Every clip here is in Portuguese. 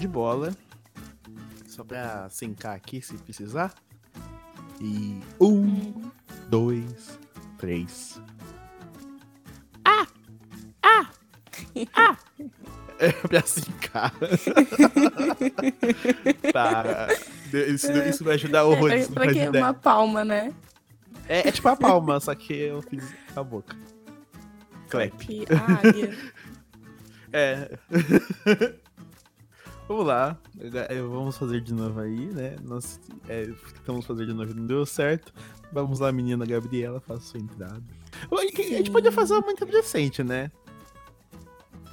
De bola. Só pra sincar aqui se precisar. E um, dois, três. Ah! Ah! Ah! É pra sincar. tá. Isso, isso vai ajudar horrores. É, pra que uma palma, né? É, é tipo a palma, só que eu fiz a boca. Clap. águia. é. Vamos lá. Vamos fazer de novo aí, né? Nós é, tentamos fazer de novo e não deu certo. Vamos lá, menina Gabriela, faça sua entrada. A gente podia fazer uma muito decente, né?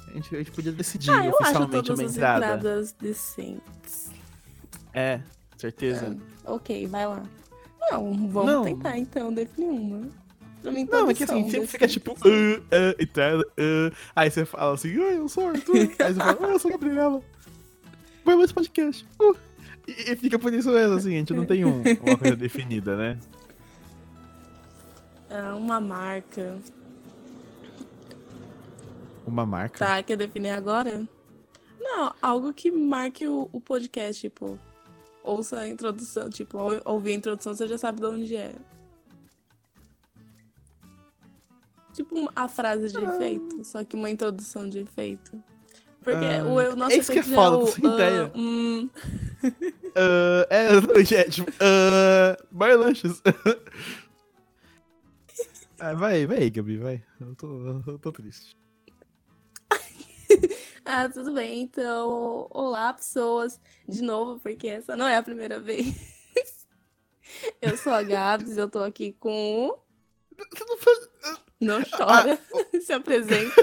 A gente, a gente podia decidir ah, oficialmente uma entrada. entradas decentes. É, certeza. Ah, ok, vai lá. Não, vamos não. tentar então definir uma. Não, é que assim, sempre fica tipo, uh, uh, entrada, uh. Aí você fala assim, eu sou Arthur. Aí você fala, oh, eu sou Gabriela. Vai mais podcast. Uh. E, e, fica por isso mesmo, assim, a gente não tem um, uma coisa definida, né? É uma marca. Uma marca? Tá, quer definir agora? Não, algo que marque o, o podcast, tipo, ouça a introdução, tipo, ouvir a introdução, você já sabe de onde é. Tipo a frase de ah. efeito, só que uma introdução de efeito. Porque ah, o eu, nosso é isso que é foda, é o, sem uh, ideia. Hum... Uh, é, gente, tipo, uh, bar lanches. ah, vai, vai, Gabi, vai. Eu tô, eu tô triste. ah, tudo bem. Então, olá, pessoas. De novo, porque essa não é a primeira vez. eu sou a Gabs, eu tô aqui com. Não chora, ah, se apresenta.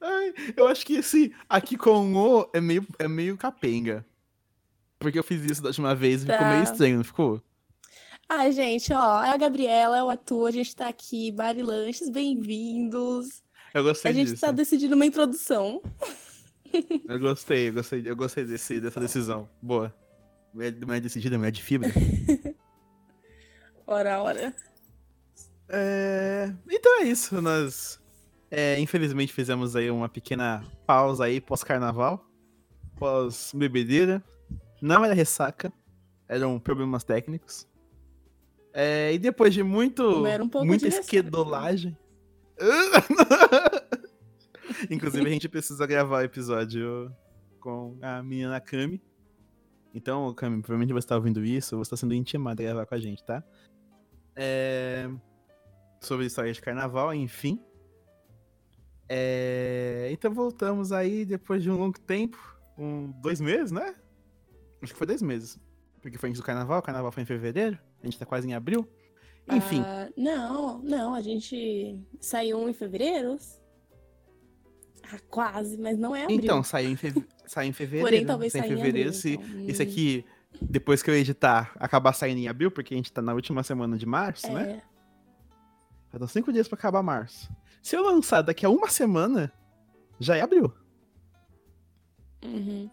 Ai, eu acho que esse aqui com o é meio, é meio capenga. Porque eu fiz isso da última vez e tá. ficou meio tá. estranho, não ficou? Ai, gente, ó, é a Gabriela, é o ator, a gente tá aqui, Bari Lanches, bem-vindos. Eu gostei A gente disso. tá decidindo uma introdução. Eu gostei, eu gostei, eu gostei desse, dessa decisão. Boa. Não é decidida, é de fibra. ora, ora. É... Então é isso, nós é, infelizmente fizemos aí uma pequena pausa aí pós-carnaval, pós-bebedeira. Não era ressaca, eram problemas técnicos. É, e depois de muito, um muita esquedolagem. Inclusive, a gente precisa gravar o episódio com a menina Kami. Então, Kami, provavelmente você está ouvindo isso, você está sendo intimado a gravar com a gente, tá? É... Sobre história de carnaval, enfim. É... Então voltamos aí depois de um longo tempo, um, dois meses, né? Acho que foi dois meses. Porque foi antes do carnaval, o carnaval foi em fevereiro. A gente tá quase em abril. Enfim. Uh, não, não, a gente saiu em fevereiro. Ah, quase, mas não é abril. Então, saiu em, fe... saiu em fevereiro. Porém, talvez saia em fevereiro. se então. esse aqui, depois que eu editar, acabar saindo em abril, porque a gente tá na última semana de março, né? é. né? Faltam cinco dias pra acabar março. Se eu lançar daqui a uma semana, já é abril. Uhum.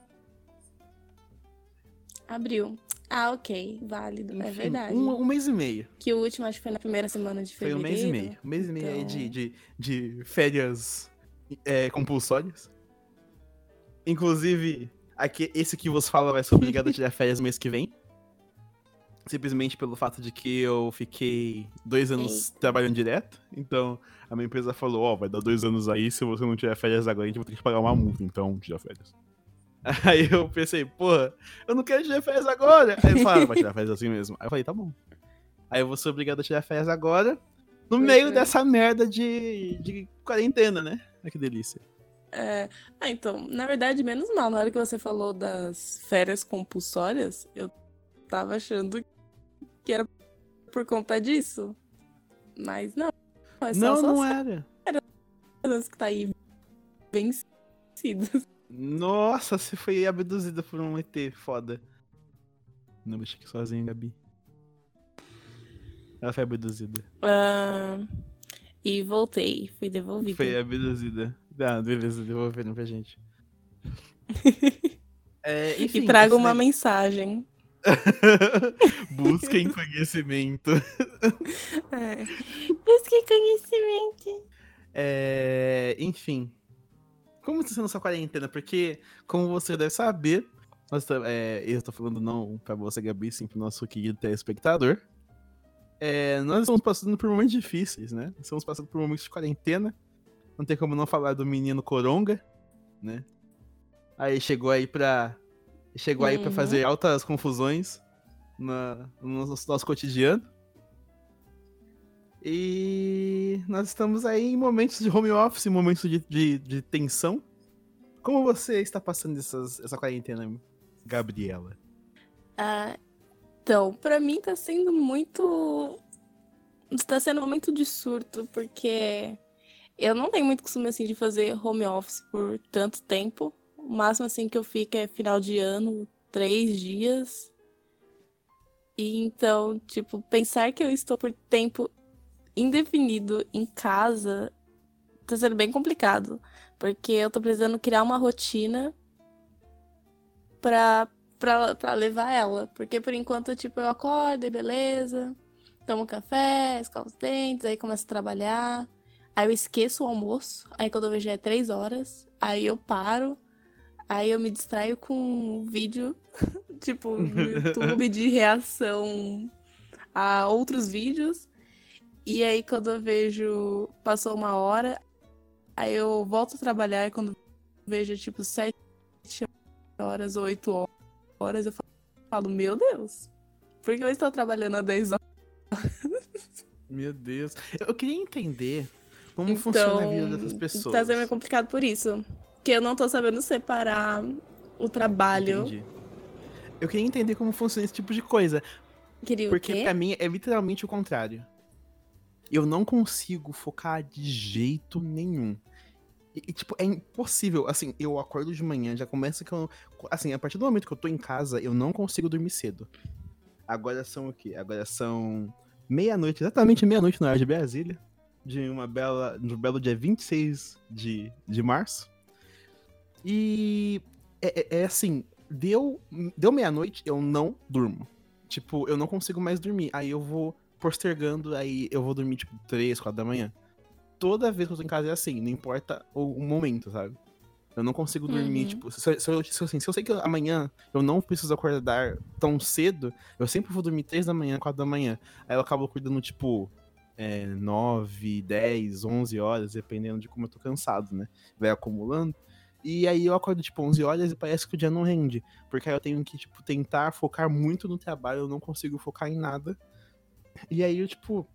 Abril. Ah, ok. Válido. É Enfim, é verdade. Um, um, mês e meio. Que o último, acho que foi na primeira semana de fevereiro. Foi um mês e meio. Um mês e meio aí de, então. de, de férias é, compulsórias. Inclusive, aqui, esse que vos fala vai ser obrigado a tirar férias no mês que vem. Simplesmente pelo fato de que eu fiquei dois anos Ei. trabalhando direto. Então, a minha empresa falou, ó, oh, vai dar dois anos aí, se você não tiver férias agora, a gente vai ter que pagar uma multa, então tira férias. Aí eu pensei, porra, eu não quero tirar férias agora. Aí ele falou, ah, vai tirar férias assim mesmo. Aí eu falei, tá bom. Aí eu vou ser obrigado a tirar férias agora, no meio é. dessa merda de, de quarentena, né? Ai, que delícia. É... Ah, então, na verdade, menos mal. Na hora que você falou das férias compulsórias, eu tava achando que era por conta disso. Mas não. É não, só não era. que tá aí vencidas. Nossa, você foi abduzida por um ET foda. Não, deixa aqui sozinha, Gabi. Ela foi abduzida. Uh, e voltei, fui devolvida. Foi abduzida. Ah, beleza, devolveram pra gente. é, enfim, e traga uma daí... mensagem. Busquem conhecimento. É. Busquem conhecimento. É, enfim. como está sendo sua quarentena? Porque, como você deve saber, nós, é, eu estou falando não para você, Gabi, sim para o nosso querido telespectador. É, nós estamos passando por momentos difíceis, né? Estamos passando por momentos de quarentena. Não tem como não falar do menino Coronga, né? Aí chegou aí pra. Chegou uhum. aí para fazer altas confusões na, no nosso cotidiano. E nós estamos aí em momentos de home office, momentos de, de, de tensão. Como você está passando essas, essa quarentena, Gabriela? Ah, então, para mim tá sendo muito. Está sendo um momento de surto, porque eu não tenho muito costume assim de fazer home office por tanto tempo. O máximo assim que eu fico é final de ano, três dias. E então, tipo, pensar que eu estou por tempo indefinido em casa tá sendo bem complicado. Porque eu tô precisando criar uma rotina pra, pra, pra levar ela. Porque por enquanto, tipo, eu acordo, beleza. Tomo café, escovo os dentes, aí começo a trabalhar. Aí eu esqueço o almoço. Aí quando eu vejo é três horas. Aí eu paro. Aí eu me distraio com um vídeo, tipo, no YouTube de reação a outros vídeos. E aí, quando eu vejo, passou uma hora, aí eu volto a trabalhar e quando vejo, tipo, sete horas, oito horas, eu falo, meu Deus, por que eu estou trabalhando há 10 horas? Meu Deus. Eu queria entender como então, funciona a vida dessas pessoas. Tá sendo complicado por isso. Que eu não tô sabendo separar o trabalho. Entendi. Eu queria entender como funciona esse tipo de coisa. Queria porque pra mim é literalmente o contrário eu não consigo focar de jeito nenhum. E, e, tipo, é impossível. Assim, eu acordo de manhã, já começa que eu. Assim, a partir do momento que eu tô em casa, eu não consigo dormir cedo. Agora são o quê? Agora são meia-noite, exatamente meia-noite na hora de Brasília. De uma bela. De um belo dia 26 de, de março. E. É, é, é assim, deu, deu meia-noite, eu não durmo. Tipo, eu não consigo mais dormir. Aí eu vou postergando, aí eu vou dormir, tipo, 3, 4 da manhã. Toda vez que eu tô em casa é assim, não importa o, o momento, sabe? Eu não consigo dormir, uhum. tipo, se, se, se, se, assim, se eu sei que amanhã eu não preciso acordar tão cedo, eu sempre vou dormir 3 da manhã, 4 da manhã. Aí eu acabo acordando, tipo, é, 9, 10, 11 horas, dependendo de como eu tô cansado, né? Vai acumulando. E aí eu acordo, tipo, 11 horas e parece que o dia não rende. Porque aí eu tenho que, tipo, tentar focar muito no trabalho, eu não consigo focar em nada. E aí, eu, tipo,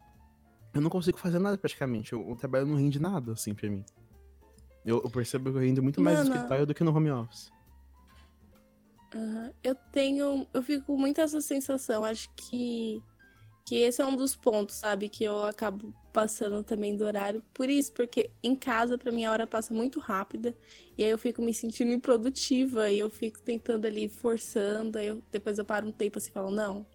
eu não consigo fazer nada praticamente. O, trabalho não rende nada, assim, pra mim. Eu, eu percebo que eu rendo muito mais no escritório do que no home office. Eu tenho. Eu fico com muito essa sensação. Acho que. Que esse é um dos pontos, sabe? Que eu acabo passando também do horário. Por isso, porque em casa, pra mim, a hora passa muito rápida. E aí eu fico me sentindo improdutiva. E eu fico tentando ali, forçando. Aí eu, depois eu paro um tempo assim e falo, não,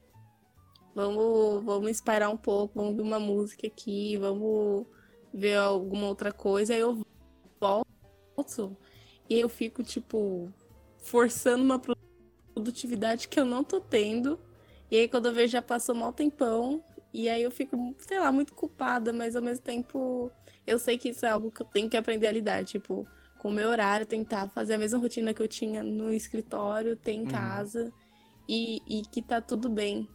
Vamos, vamos esperar um pouco, vamos ver uma música aqui, vamos ver alguma outra coisa. Aí eu volto e eu fico, tipo, forçando uma produtividade que eu não tô tendo. E aí quando eu vejo já passou mal tempão. E aí eu fico, sei lá, muito culpada, mas ao mesmo tempo eu sei que isso é algo que eu tenho que aprender a lidar. Tipo, com o meu horário, tentar fazer a mesma rotina que eu tinha no escritório, ter em uhum. casa. E, e que tá tudo bem.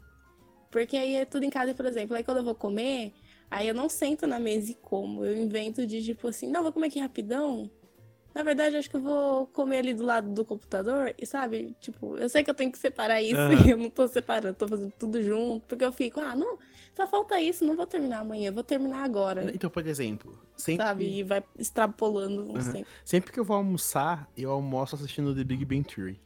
Porque aí é tudo em casa, por exemplo. Aí quando eu vou comer, aí eu não sento na mesa e como. Eu invento de tipo assim, não, vou comer aqui rapidão. Na verdade, acho que eu vou comer ali do lado do computador e, sabe, tipo, eu sei que eu tenho que separar isso uhum. e eu não tô separando, tô fazendo tudo junto, porque eu fico, ah, não, só falta isso, não vou terminar amanhã, vou terminar agora. Então, por exemplo, sempre... Sabe, e vai extrapolando uhum. sempre. Sempre que eu vou almoçar, eu almoço assistindo The Big Bang Theory.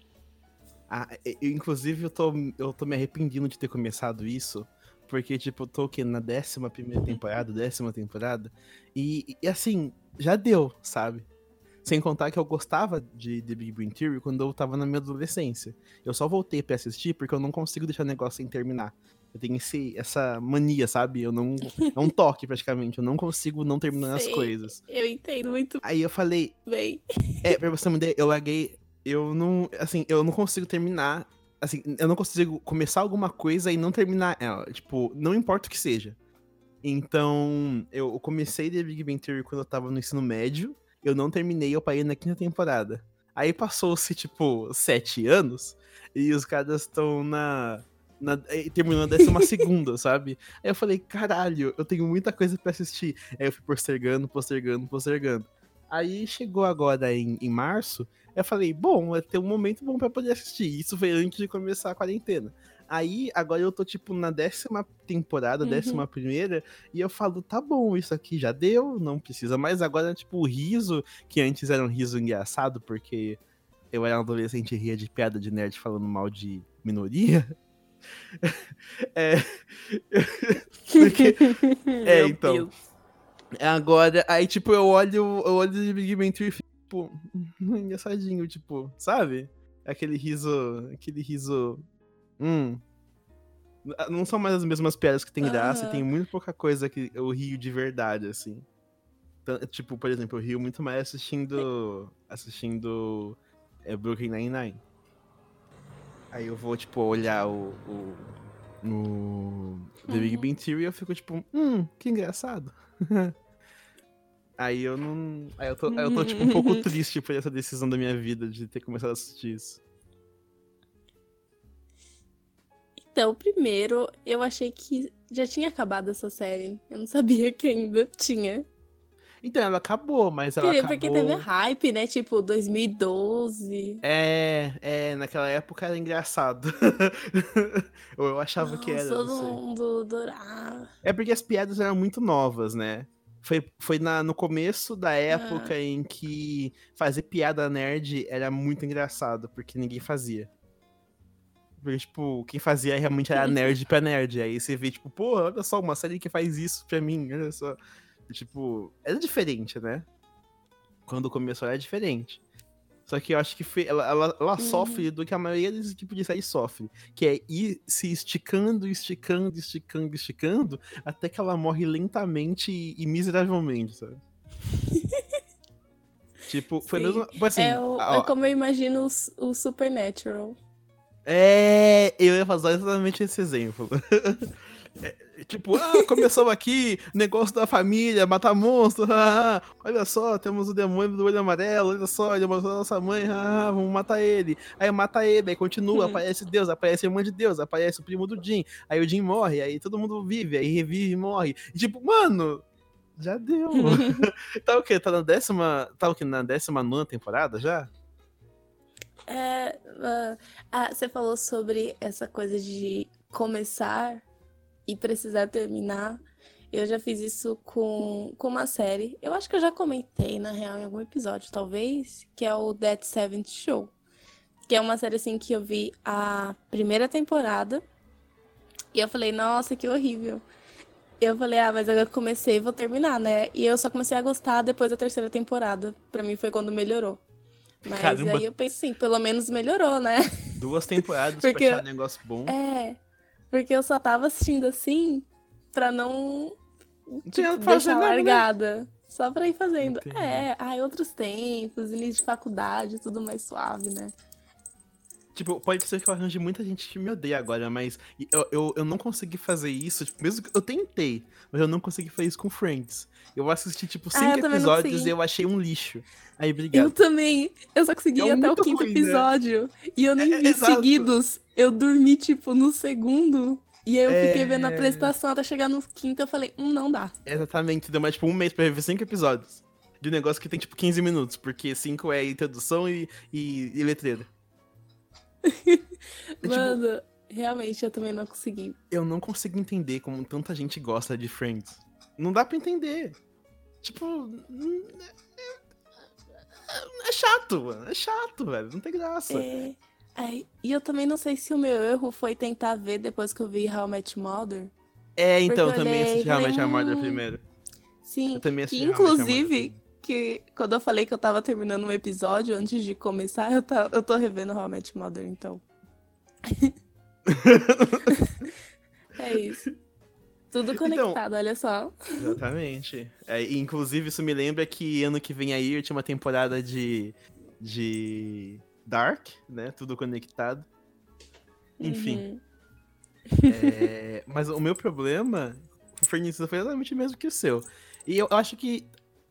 Ah, eu, inclusive, eu tô, eu tô me arrependendo de ter começado isso. Porque, tipo, eu tô aqui na décima primeira temporada, décima temporada. E, e, assim, já deu, sabe? Sem contar que eu gostava de The Big Bang Theory quando eu tava na minha adolescência. Eu só voltei pra assistir porque eu não consigo deixar o negócio sem terminar. Eu tenho esse, essa mania, sabe? Eu não. É um toque praticamente. Eu não consigo não terminar Sei, as coisas. Eu entendo muito. Aí eu falei. Bem. É, pra você me ideia, eu larguei eu não, assim, eu não consigo terminar, assim, eu não consigo começar alguma coisa e não terminar ela, tipo, não importa o que seja. Então, eu comecei The Big Bang Theory quando eu tava no ensino médio, eu não terminei, eu parei na quinta temporada. Aí passou-se, tipo, sete anos, e os caras estão na, na, terminando a décima segunda, sabe? Aí eu falei, caralho, eu tenho muita coisa para assistir. Aí eu fui postergando, postergando, postergando. Aí chegou agora em, em março, eu falei, bom, vai ter um momento bom para poder assistir. Isso foi antes de começar a quarentena. Aí, agora eu tô, tipo, na décima temporada, uhum. décima primeira, e eu falo, tá bom, isso aqui já deu, não precisa mais. Agora, tipo, o riso, que antes era um riso engraçado, porque eu era um adolescente e ria de piada de nerd falando mal de minoria. é. porque... é, então. Deus. Agora, aí, tipo, eu olho, eu olho de Big Bang Theory e fico, tipo, engraçadinho, tipo, sabe? Aquele riso, aquele riso Hum. Não são mais as mesmas piadas que tem graça, tem muito pouca coisa que eu rio de verdade, assim. Tipo, por exemplo, eu rio muito mais assistindo. assistindo. É, Brooklyn Nine-Nine. Aí eu vou, tipo, olhar o. o no. The Big uhum. Bang Theory e eu fico, tipo, hum, que engraçado. aí eu não. Aí eu tô, aí eu tô tipo, um pouco triste por essa decisão da minha vida de ter começado a assistir isso. Então, primeiro, eu achei que já tinha acabado essa série. Eu não sabia que ainda tinha. Então, ela acabou, mas ela porque, acabou... Porque teve hype, né? Tipo, 2012. É, é, naquela época era engraçado. eu achava Nossa, que era. todo mundo adorava. É porque as piadas eram muito novas, né? Foi, foi na, no começo da época ah. em que fazer piada nerd era muito engraçado, porque ninguém fazia. Porque, tipo, quem fazia realmente era nerd pra nerd. Aí você vê, tipo, pô, olha só, uma série que faz isso pra mim, olha só. E, tipo, era diferente, né? Quando começou era diferente. Só que eu acho que foi, ela, ela, ela uhum. sofre do que a maioria desse tipo de série sofre. Que é ir se esticando, esticando, esticando, esticando, até que ela morre lentamente e, e miseravelmente, sabe? tipo, foi mesmo. Assim, é, o, é como eu imagino o, o Supernatural. É, eu ia fazer exatamente esse exemplo. É, tipo, ah, começamos aqui, negócio da família, matar monstros, ah, olha só, temos o demônio do olho amarelo, olha só, ele matou a nossa mãe, ah, vamos matar ele. Aí mata ele, aí continua, aparece Deus, aparece a irmã de Deus, aparece o primo do Jim, aí o Jim morre, aí todo mundo vive, aí revive e morre. E, tipo, mano, já deu. tá o quê? Tá na décima. Tá o quê? Na décima nona temporada já? É, uh, ah, você falou sobre essa coisa de começar e precisar terminar. Eu já fiz isso com, com uma série. Eu acho que eu já comentei, na real, em algum episódio, talvez, que é o Dead Seventh Show. Que é uma série assim que eu vi a primeira temporada. E eu falei, nossa, que horrível. Eu falei, ah, mas eu comecei, vou terminar, né? E eu só comecei a gostar depois da terceira temporada. Pra mim foi quando melhorou. Mas Caramba. aí eu penso assim, pelo menos melhorou, né? Duas temporadas porque, pra achar um negócio bom. É, porque eu só tava assistindo assim pra não tipo, deixar nada, né? largada. Né? Só pra ir fazendo. Entendi. É, aí outros tempos, início de faculdade, tudo mais suave, né? Tipo, pode ser que eu arranje muita gente que me odeia agora, mas eu, eu, eu não consegui fazer isso. Tipo, mesmo que eu tentei, mas eu não consegui fazer isso com Friends. Eu assisti, tipo, ah, cinco ah, episódios e eu achei um lixo. Aí, obrigado. Eu também. Eu só consegui é até o quinto ruim, né? episódio. Né? E eu nem é, vi exato. seguidos. Eu dormi, tipo, no segundo. E aí eu é... fiquei vendo a apresentação até chegar no quinto. Eu falei, hum, não dá. Exatamente. Deu mais, tipo, um mês pra rever cinco episódios. De um negócio que tem, tipo, 15 minutos. Porque cinco é introdução e, e, e letreira. É, Mano, tipo, realmente eu também não consegui. Eu não consigo entender como tanta gente gosta de Friends. Não dá pra entender. Tipo. É, é chato, mano. É chato, velho. Não tem graça. É. é. E eu também não sei se o meu erro foi tentar ver depois que eu vi How I Met Mother. É, então, eu também assisti How I Met Mother hum, primeiro. Sim. Eu também assisti Inclusive, que quando eu falei que eu tava terminando um episódio antes de começar, eu, tá, eu tô revendo How I Met Mother, então. é isso. Tudo então, conectado, então, olha só. Exatamente. É, inclusive, isso me lembra que ano que vem aí eu tinha uma temporada de, de Dark, né? Tudo conectado. Enfim. Uhum. É, mas o meu problema, o Fernandes, foi exatamente o mesmo que o seu. E eu acho que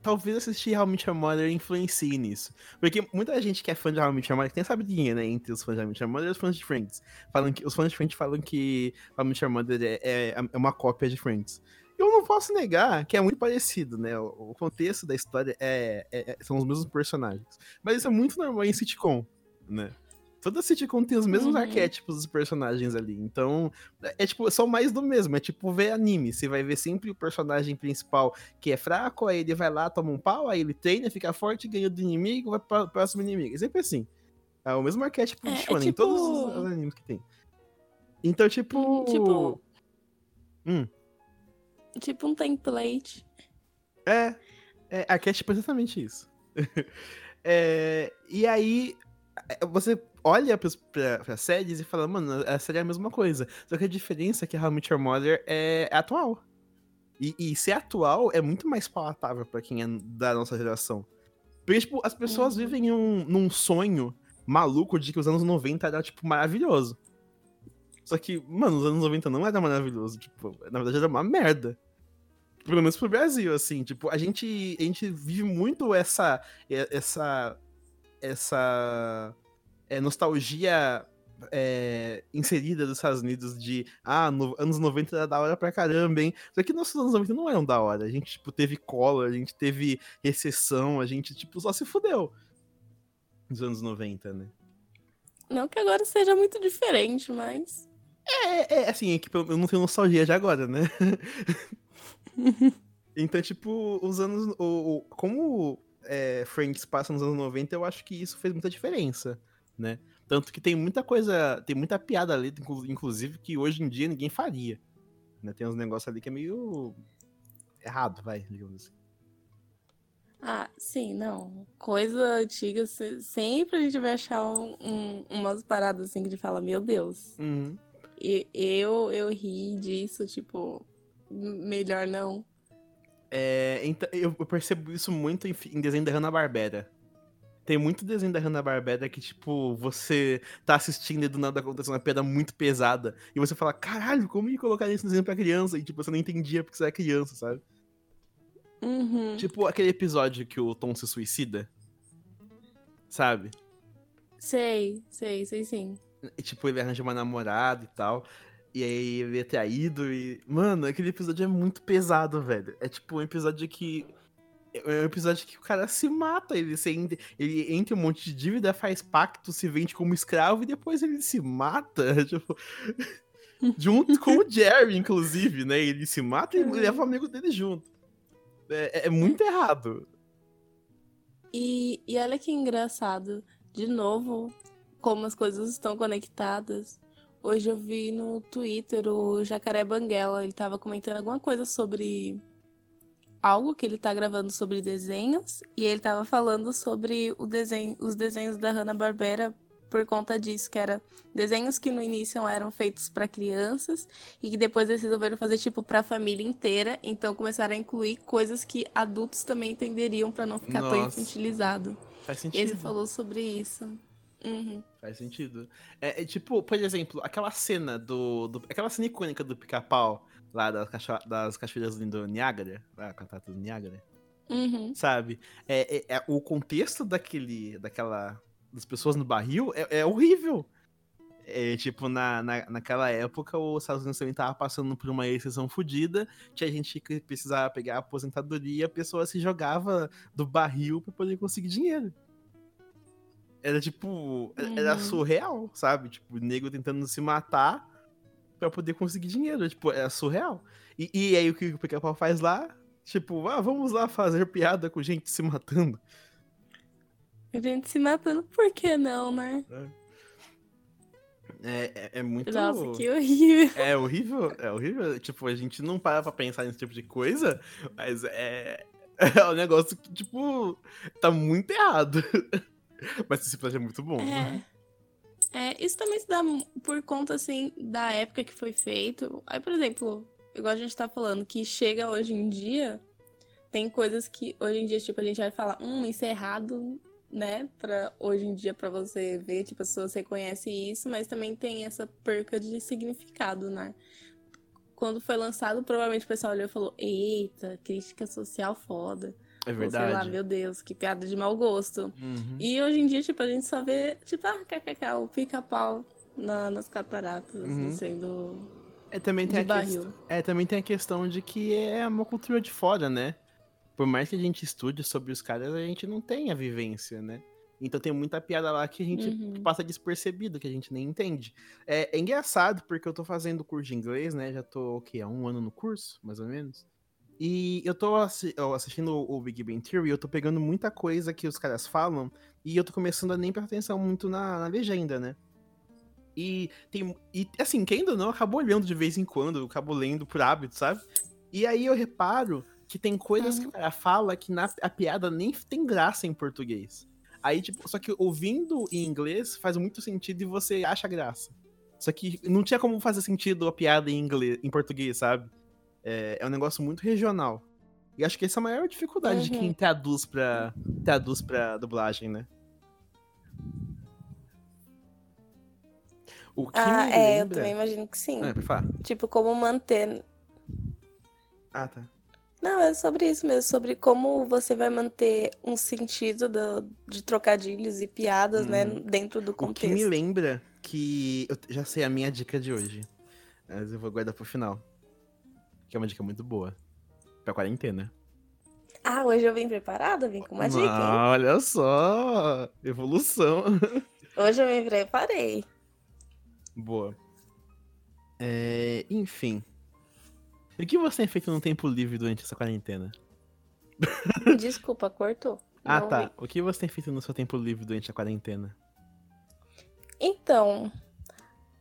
talvez assistir Met Your Mother influencie nisso. Porque muita gente que é fã de Met Your Mother tem sabidinha, né? Entre os fãs de Met Your Mother e os fãs de Friends. Falam que, os fãs de Friends falam que Met Your Mother é, é, é uma cópia de Friends. Eu não posso negar que é muito parecido, né? O, o contexto da história é, é, é são os mesmos personagens. Mas isso é muito normal em sitcom, né? Toda sitcom tem os mesmos uhum. arquétipos dos personagens ali. Então, é, é tipo, só mais do mesmo. É tipo ver anime. Você vai ver sempre o personagem principal que é fraco, aí ele vai lá, toma um pau, aí ele treina, fica forte, ganha do inimigo, vai para o próximo inimigo. É sempre assim. É o mesmo arquétipo de é, Shonen, é tipo... todos os animes que tem. Então, tipo. Uhum, tipo. Hum. Tipo um template. É. É, arquétipo é exatamente isso. é, e aí, é, você olha pras, pra, pra séries e fala, mano, a série é a mesma coisa. Só que a diferença é que How I Met Your Mother é, é atual. E, e, ser atual é muito mais palatável para quem é da nossa geração. Porque, tipo, as pessoas uhum. vivem um, num sonho maluco de que os anos 90 era, tipo, maravilhoso. Só que, mano, os anos 90 não era maravilhoso. Tipo, na verdade era uma merda. Pelo menos pro Brasil, assim. Tipo, a gente, a gente vive muito essa. Essa. Essa é, nostalgia é, inserida dos Estados Unidos de ah, no, anos 90 era da hora pra caramba, hein? Só que nossos anos 90 não eram da hora. A gente, tipo, teve cola, a gente teve recessão, a gente, tipo, só se fudeu nos anos 90, né? Não que agora seja muito diferente, mas. É, é assim, é que eu não tenho nostalgia de agora, né? então, tipo, os anos. O, o como é, Friends passa nos anos 90, eu acho que isso fez muita diferença né? Tanto que tem muita coisa, tem muita piada ali, inclusive, que hoje em dia ninguém faria. Né? Tem uns negócios ali que é meio errado, vai, digamos assim. Ah, sim, não. Coisa antiga, sempre a gente vai achar um, um, umas paradas assim que a gente fala, meu Deus. Uhum. E eu, eu ri disso, tipo, melhor não. É, então, eu percebo isso muito em, em desenho da Hanna-Barbera. Tem muito desenho da Hanna-Barbera que, tipo, você tá assistindo e do nada acontece uma pedra muito pesada. E você fala, caralho, como ia colocar esse desenho pra criança? E, tipo, você não entendia porque você era criança, sabe? Uhum. Tipo, aquele episódio que o Tom se suicida. Sabe? Sei, sei, sei sim. E, tipo, ele arranja uma namorada e tal. E aí ele é traído e. Mano, aquele episódio é muito pesado, velho. É tipo um episódio que é um episódio que o cara se mata, ele, se, ele entra um monte de dívida, faz pacto, se vende como escravo e depois ele se mata, tipo, junto com o Jerry, inclusive, né? Ele se mata e uhum. leva o amigo dele junto. É, é, é muito errado. E, e olha que engraçado, de novo, como as coisas estão conectadas. Hoje eu vi no Twitter o Jacaré Banguela, ele tava comentando alguma coisa sobre algo que ele tá gravando sobre desenhos e ele tava falando sobre o desenho, os desenhos da Hanna-Barbera por conta disso, que era desenhos que no início eram feitos para crianças e que depois eles resolveram fazer tipo para a família inteira, então começaram a incluir coisas que adultos também entenderiam para não ficar Nossa. tão infantilizado. Faz sentido. Ele falou sobre isso. Uhum. Faz sentido. É, é, tipo, por exemplo, aquela cena do, do aquela cena icônica do pica-pau lá das, cacho das cachoeiras do Niágara, lá, a catata do Niágara. Uhum. Sabe? É, é, é, o contexto daquele, daquela, das pessoas no barril é, é horrível. É, tipo, na, na, naquela época, os Estados Unidos também tava passando por uma recessão fodida, tinha gente que precisava pegar a aposentadoria, a pessoa se jogava do barril para poder conseguir dinheiro. Era tipo, uhum. era surreal, sabe? Tipo, o nego tentando se matar para poder conseguir dinheiro. Tipo, é surreal. E, e aí o que o pica-pau faz lá? Tipo, ah, vamos lá fazer piada com gente se matando. Gente se matando, por que não, né? É, é, é muito. Nossa, que horrível. É horrível, é horrível. Tipo, a gente não para pra pensar nesse tipo de coisa, mas é. É um negócio que, tipo, tá muito errado. Mas esse plano é muito bom. É. É, isso também se dá por conta, assim, da época que foi feito. Aí, por exemplo, igual a gente tá falando, que chega hoje em dia, tem coisas que hoje em dia, tipo, a gente vai falar, hum, isso é errado, né? Pra hoje em dia, para você ver, tipo, as pessoas reconhecem isso, mas também tem essa perca de significado, né? Quando foi lançado, provavelmente o pessoal olhou e falou, eita, crítica social foda. É Ou, sei lá, verdade. meu Deus, que piada de mau gosto. Uhum. E hoje em dia, tipo, a gente só vê, tipo, ah, kkk, o pica-pau na- nas cataratas, Uhum. sendo É, também tem de a barril. é, também tem a questão de que é uma cultura de fora, né? Por mais que a gente estude sobre os caras, a gente não tem a vivência, né? Então tem muita piada lá que a gente Uhum. passa despercebido, que a gente nem entende. É, é engraçado, porque eu tô fazendo curso de inglês, né? Já tô, o quê? Há um ano no curso, mais ou menos. E eu tô assi- assistindo o Big Bang Theory, eu tô pegando muita coisa que os caras falam, e eu tô começando a nem prestar atenção muito na, na legenda, né? E tem. E assim, quem ainda não, eu acabo olhando de vez em quando, acabo lendo por hábito, sabe? E aí eu reparo que tem coisas que o cara fala que na, a piada nem tem graça em português. Aí, tipo, só que ouvindo em inglês faz muito sentido e você acha graça. Só que não tinha como fazer sentido a piada em inglês, em português, sabe? É, é um negócio muito regional. E acho que essa é a maior dificuldade de Uhum. quem traduz pra, traduz pra dublagem, né? O que Ah, é, eu lembra... também imagino que sim. É. Tipo, como manter. Ah, tá. Não, é sobre isso mesmo, sobre como você vai manter um sentido do- de trocadilhos e piadas, né, Hum. dentro do O que me contexto. lembra que. Eu já sei a minha dica de hoje. Mas eu vou guardar pro final. Que é uma dica muito boa. Pra quarentena. Ah, hoje eu vim preparada, vim com uma dica? Ah, olha só! Evolução. Hoje eu me preparei. Boa. É, enfim. O que você tem feito no tempo livre durante essa quarentena? Desculpa, cortou. Ah, Não tá. ouvi. O que você tem feito no seu tempo livre durante a quarentena? Então,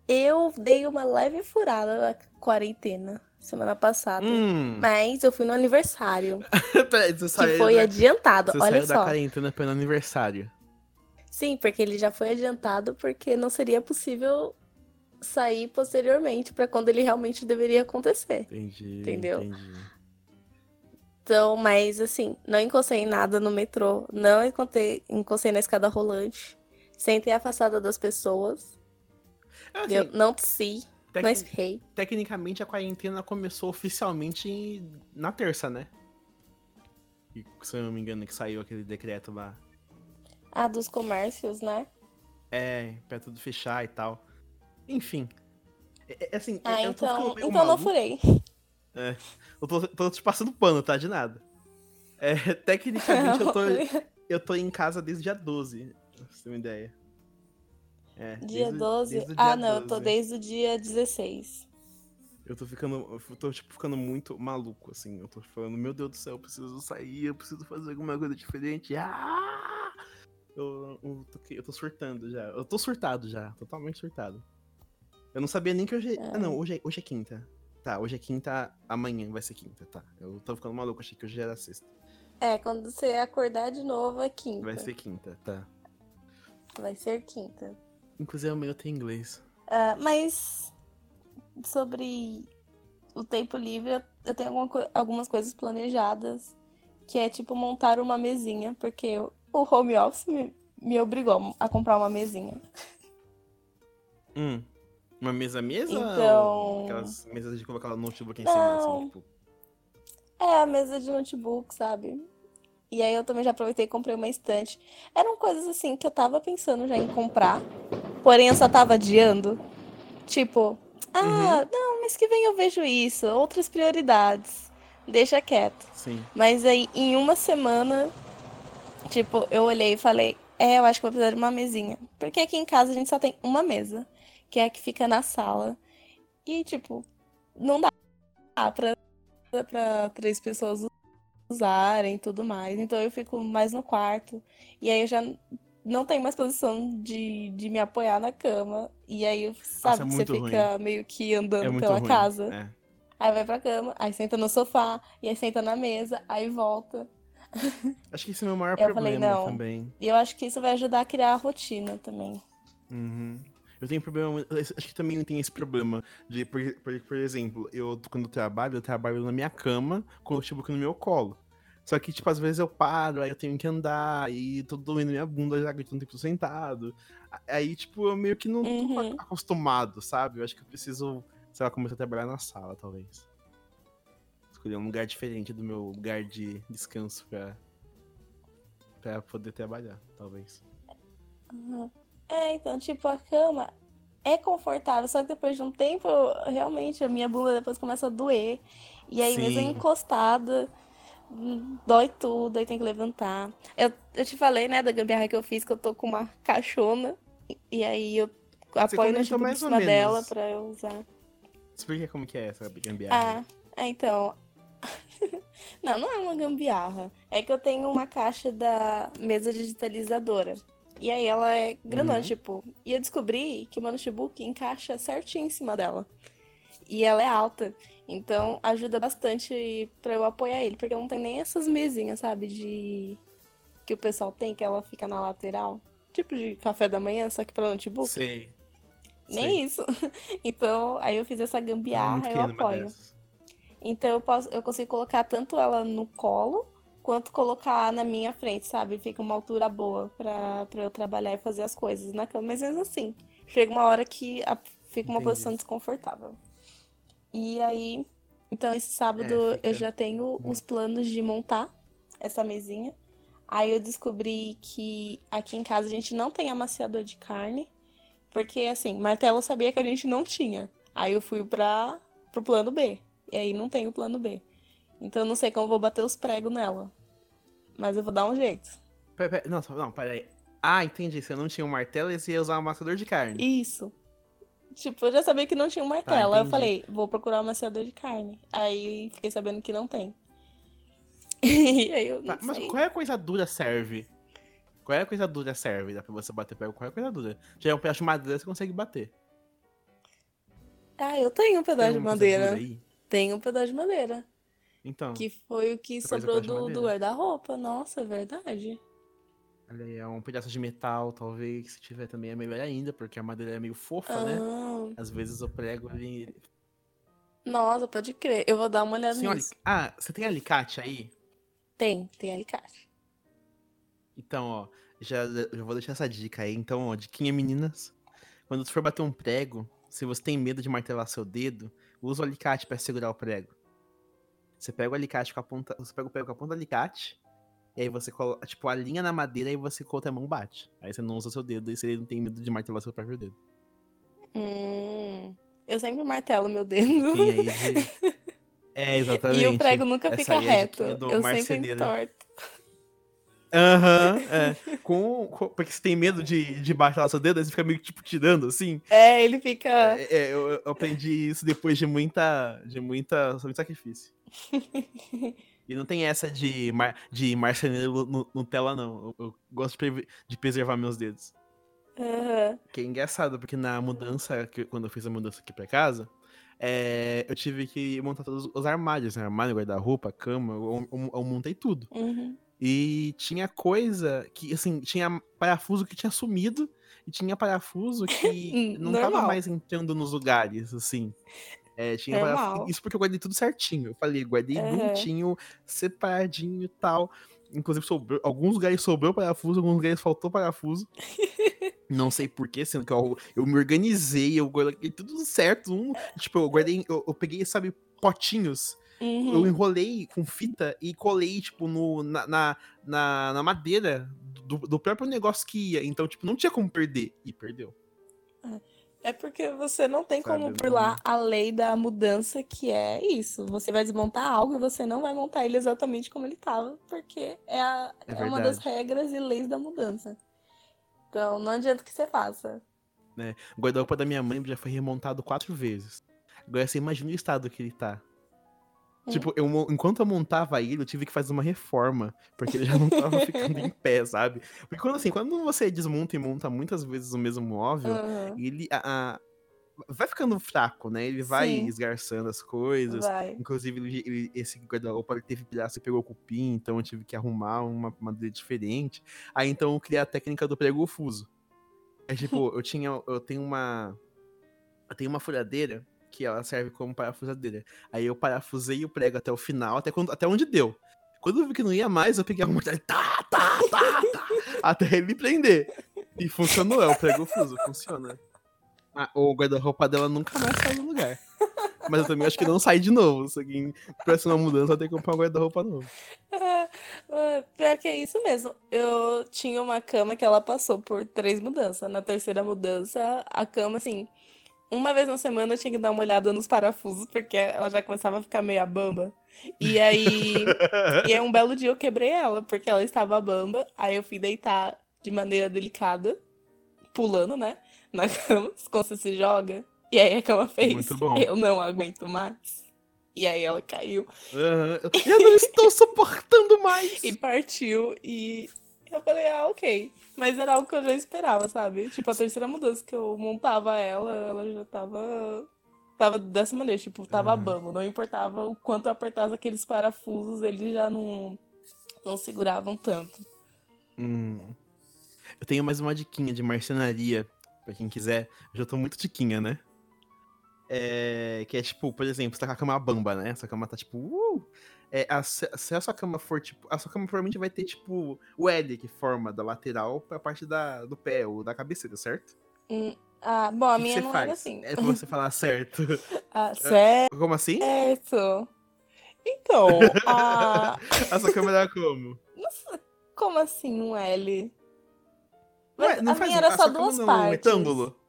eu dei uma leve furada na quarentena semana passada. Hum. Mas eu fui no aniversário, Peraí, você que saiu, foi da, adiantado. você Olha saiu da só. quarentena pelo aniversário. Sim, porque ele já foi adiantado porque não seria possível sair posteriormente para quando ele realmente deveria acontecer. Entendi. Entendeu? Entendi. Então, mas assim, não encostei em nada no metrô, não encostei, encostei na escada rolante, sentei afastada das pessoas, Assim, eu não tossi, tec- não espirrei. Tecnicamente a quarentena começou oficialmente na terça, né? E, se eu não me engano, que saiu aquele decreto lá. A dos comércios, né? É, pra tudo fechar e tal. Enfim. É, é assim, Ah, tô então, então não maluco. furei. Eu tô, tô te passando pano, tá? De nada. É, tecnicamente eu tô, eu tô em casa desde dia 12, pra você ter uma ideia. É, Dia desde o- 12? desde Ah, dia não, eu tô 12. desde o dia 16. Eu tô ficando. Eu tô, tipo, ficando muito maluco, assim. Eu tô falando, meu Deus do céu, eu preciso sair, eu preciso fazer alguma coisa diferente. Ah! Eu, eu, tô, eu tô surtando já. Eu tô surtado já, totalmente surtado. Eu não sabia nem que hoje. Ah, não, hoje é, hoje é quinta. Tá, hoje é quinta, amanhã vai ser quinta, tá. Eu tô ficando maluco, achei que hoje era sexta. É, quando você acordar de novo é quinta. Vai ser quinta, tá. Vai ser quinta. Inclusive amanhã eu tenho inglês. Ah, mas sobre o tempo livre, eu- tenho alguma co- algumas coisas planejadas, que é tipo montar uma mesinha, porque o o home office me, me obrigou a comprar uma mesinha. Hum. Uma mesa mesa? Então- aquelas mesas de colocar o notebook em cima, assim, Não. tipo. É, a mesa de notebook, sabe? E aí eu também já aproveitei e comprei uma estante. Eram coisas assim que eu tava pensando já em comprar, porém eu só tava adiando. Tipo, ah, não, mês que vem eu vejo isso, outras prioridades. Deixa quieto. Sim. Mas aí, em uma semana, tipo, eu olhei e falei, é, eu acho que vou precisar de uma mesinha. Porque aqui em casa a gente só tem uma mesa, que é a que fica na sala. E, tipo, não dá pra, pra três pessoas usarem e tudo mais. Então eu fico mais no quarto. E aí eu já não tenho mais posição de, de me apoiar na cama. E aí, sabe, é você fica meio que andando É pela ruim. casa. É. Aí vai pra cama, aí senta no sofá, e aí senta na mesa, aí volta. Acho que esse é o meu maior Eu falei, problema não. também. E eu acho que isso vai ajudar a criar a rotina também. Uhum. Eu tenho problema. Acho que também tem esse problema. De, por, por, por exemplo, eu quando eu trabalho, eu trabalho na minha cama com o notebook no meu colo. Só que, tipo, às vezes eu paro, aí eu tenho que andar, e tô doendo minha bunda já que eu tô tempo sentado. Aí, tipo, eu meio que não tô Uhum. acostumado, sabe? Eu acho que eu preciso, sei lá, começar a trabalhar na sala, talvez. Escolher um lugar diferente do meu lugar de descanso pra pra poder trabalhar, talvez. Uhum. É, então, tipo, a cama é confortável, só que depois de um tempo, realmente, a minha bunda depois começa a doer. E aí, mesmo Sim. encostada, dói tudo, aí tem que levantar. Eu, eu te falei, né, da gambiarra que eu fiz, que eu tô com uma caixona, e aí eu apoio no tipo em mais ou cima dela pra eu usar. Explica como que é essa gambiarra. Ah, é, então. não, não é uma gambiarra. É que eu tenho uma caixa da mesa digitalizadora. E aí ela é grandona, Uhum. tipo. E eu descobri que o meu notebook encaixa certinho em cima dela. E ela é alta. Então ajuda bastante pra eu apoiar ele. Porque não tem nem essas mesinhas, sabe? De. Que o pessoal tem, que ela fica na lateral. Tipo de café da manhã, só que pra notebook. Sei. Nem isso. Então, aí eu fiz essa gambiarra, eu querendo uma apoio. Então eu posso, eu consigo colocar tanto ela no colo quanto colocar na minha frente, sabe? Fica uma altura boa pra, pra eu trabalhar e fazer as coisas na cama, mas mesmo assim, chega uma hora que a- fica uma Entendi. posição desconfortável. E aí, então esse sábado É, eu já tenho os planos de montar essa mesinha. Aí eu descobri que aqui em casa a gente não tem amaciador de carne, porque assim, martelo eu sabia que a gente não tinha. Aí eu fui para pro plano B. E aí não tem o plano B. Então eu não sei como eu vou bater os pregos nela. Mas eu vou dar um jeito. Pera, pera, não, não, peraí. Ah, entendi. Você não tinha um martelo e você ia usar um amassador de carne. Isso. Tipo, eu já sabia que não tinha um martelo. aí eu falei, vou procurar um amaciador de carne. Aí fiquei sabendo que não tem. e aí eu Tá, mas qual é a coisa dura serve? Qual é a coisa dura serve? Dá pra você bater prego? Qual é a coisa dura? Já é um pedaço de madeira, você consegue bater. Ah, eu tenho um pedaço de madeira. Tenho um pedaço de madeira. Então, Que foi o que sobrou do, do guarda-roupa. Nossa, é verdade. É um pedaço de metal, talvez. Se tiver também é melhor ainda, porque a madeira é meio fofa, né? Ah, Às vezes o prego ele. nossa, pode crer. Eu vou dar uma olhada olha. nisso. Ah, você tem alicate aí? Tem, tem alicate. Então, ó, já, já vou deixar essa dica aí. Então, ó, diquinha meninas. Quando você for bater um prego, se você tem medo de martelar seu dedo, usa o alicate pra segurar o prego. Você pega o alicate com a ponta, você pega o prego com a ponta do alicate, e aí você coloca, tipo, a linha na madeira e você com a outra mão bate. Aí você não usa seu dedo e você não tem medo de martelar seu próprio dedo. Hum, eu sempre martelo meu dedo. Quem aí de... É, exatamente. E o prego nunca Essa fica é reto. do Eu sempre entorto. Aham, é. Com, com- porque você tem medo de, de martelar seu dedo, aí você fica meio tipo, tirando, assim. É, ele fica. É, é, eu, eu aprendi isso depois de muita, de muita, muito sacrifício. E não tem essa de, mar, de marceneiro no, Nutella, não. Eu, eu gosto de, pre- de preservar meus dedos. Aham. Que é engraçado, porque na mudança, que, quando eu fiz a mudança aqui pra casa, é, eu tive que montar todos os armários, né? Armário, guarda-roupa, cama, eu, eu- eu montei tudo. Uhum. E tinha coisa que, assim, tinha parafuso que tinha sumido e tinha parafuso que não tava mais entrando nos lugares, assim. É, tinha parafuso- Normal. Isso porque eu guardei tudo certinho. Eu falei, guardei Aham. bonitinho, separadinho e tal. Inclusive, sobrou, alguns lugares sobrou parafuso, alguns lugares faltou parafuso. Não sei porquê, sendo que eu, eu me organizei, eu guardei tudo certo. Um, tipo, eu guardei, eu, eu peguei, sabe, potinhos eu Uhum. enrolei com fita e colei, tipo, no, na, na, na, na madeira do, do próprio negócio que ia. Então, tipo, não tinha como perder. E perdeu. É porque você não tem Sabe, como não- burlar a lei da mudança, que é isso. Você vai desmontar algo e você não vai montar ele exatamente como ele estava, porque é, a- É é uma das regras e leis da mudança. Então, não adianta que você faça. O guarda-roupa da minha mãe já foi remontado quatro vezes. Agora você imagina o estado que ele tá. Hum. Tipo, eu, enquanto eu montava ele, eu tive que fazer uma reforma. Porque ele já não tava ficando em pé, sabe? Porque quando assim, quando você desmonta e monta muitas vezes o mesmo móvel, Aham, ele a- a- vai ficando fraco, né? Ele vai Sim. esgarçando as coisas. vai. Inclusive, ele- ele- esse guarda-roupa teve pedaço e pegou cupim, então eu tive que arrumar uma madeira diferente. Aí então eu criei a técnica do prego fuso. É tipo, eu tinha. Eu tenho uma. Eu tenho uma furadeira que ela serve como parafusadeira. Aí eu parafusei o prego até o final, até, quando, até onde deu. Quando eu vi que não ia mais, eu peguei a martelo e tá, tá, tá, tá, até ele prender. E funcionou, é o prego fuso, funciona. Ah, o guarda-roupa dela nunca mais sai do lugar. Mas eu também acho que não sai de novo. Se alguém próxima mudança, ter que comprar um guarda-roupa novo. Ah, Pior que é isso mesmo. Eu tinha uma cama que ela passou por três mudanças. Na terceira mudança, a cama, assim, uma vez na semana eu tinha que dar uma olhada nos parafusos, porque ela já começava a ficar meio bamba. E aí, e aí um belo dia eu quebrei ela, porque ela estava bamba. Aí eu fui deitar de maneira delicada, pulando, né? Na cama, quando você se joga. E aí a cama fez. Muito bom. Eu não aguento mais. E aí ela caiu Aham. Eu não estou suportando mais. e partiu. E eu falei, ah, ok. Mas era algo que eu já esperava, sabe? Tipo, a terceira mudança que eu montava ela, ela já tava. Tava dessa maneira, tipo, tava Aham. bambo. Não importava o quanto eu apertasse aqueles parafusos, eles já não, não seguravam tanto. Hum. Eu tenho mais uma diquinha de marcenaria, pra quem quiser. Eu já tô muito diquinha, né? É, que é tipo, por exemplo, você tá com a cama bamba, né? Essa cama tá tipo. Uh! É, a- se, a sua cama for tipo. A sua cama provavelmente vai ter tipo o L que forma da lateral pra parte da, do pé ou da cabeceira, certo? Hum, ah, bom, a minha não faz? era assim. É pra você falar certo. Ah, certo. Como assim? Então, a... A sua cama era como? como assim um L? Mas a faz- minha era a só duas não é um partes. retângulo?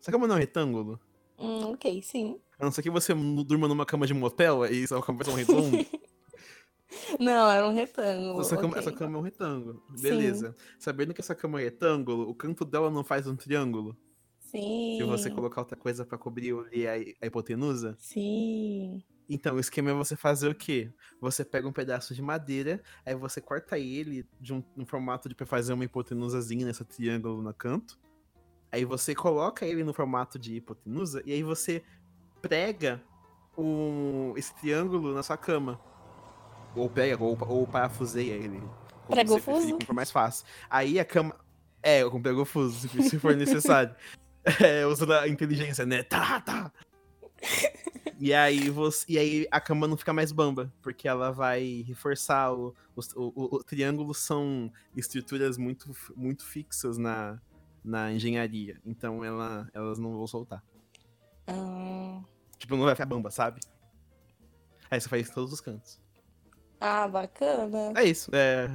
Sua cama não é um retângulo? Hum, ok, sim. A não ser que você durma numa cama de motel e sua cama vai ser um redondo. Não, era um retângulo. Essa cama, ok. essa cama é um retângulo. Sim. Beleza. Sabendo que essa cama é retângulo, o canto dela não faz um triângulo. Sim. Se você colocar outra coisa pra cobrir ali a, hipotenusa. Sim. Então, o esquema é você fazer o quê? Você pega um pedaço de madeira, aí você corta ele de um, um formato de fazer uma hipotenusazinha nesse triângulo no canto. Aí você coloca ele no formato de hipotenusa e aí você prega um, esse triângulo na sua cama. Ou pega, ou, ou parafuseia ele. Pregou preferir, fuso? for mais fácil. Aí a cama. É, com pregou fuso, se, se for necessário. É, usando a inteligência, né? Tá, tá. E aí, você, e aí a cama não fica mais bamba, porque ela vai reforçar o, o, o, o triângulo são estruturas muito, muito fixas na, na engenharia. Então ela, elas não vão soltar. Ah, Tipo, não vai ficar bamba, sabe? Aí você faz em todos os cantos. ah, bacana. É isso. É,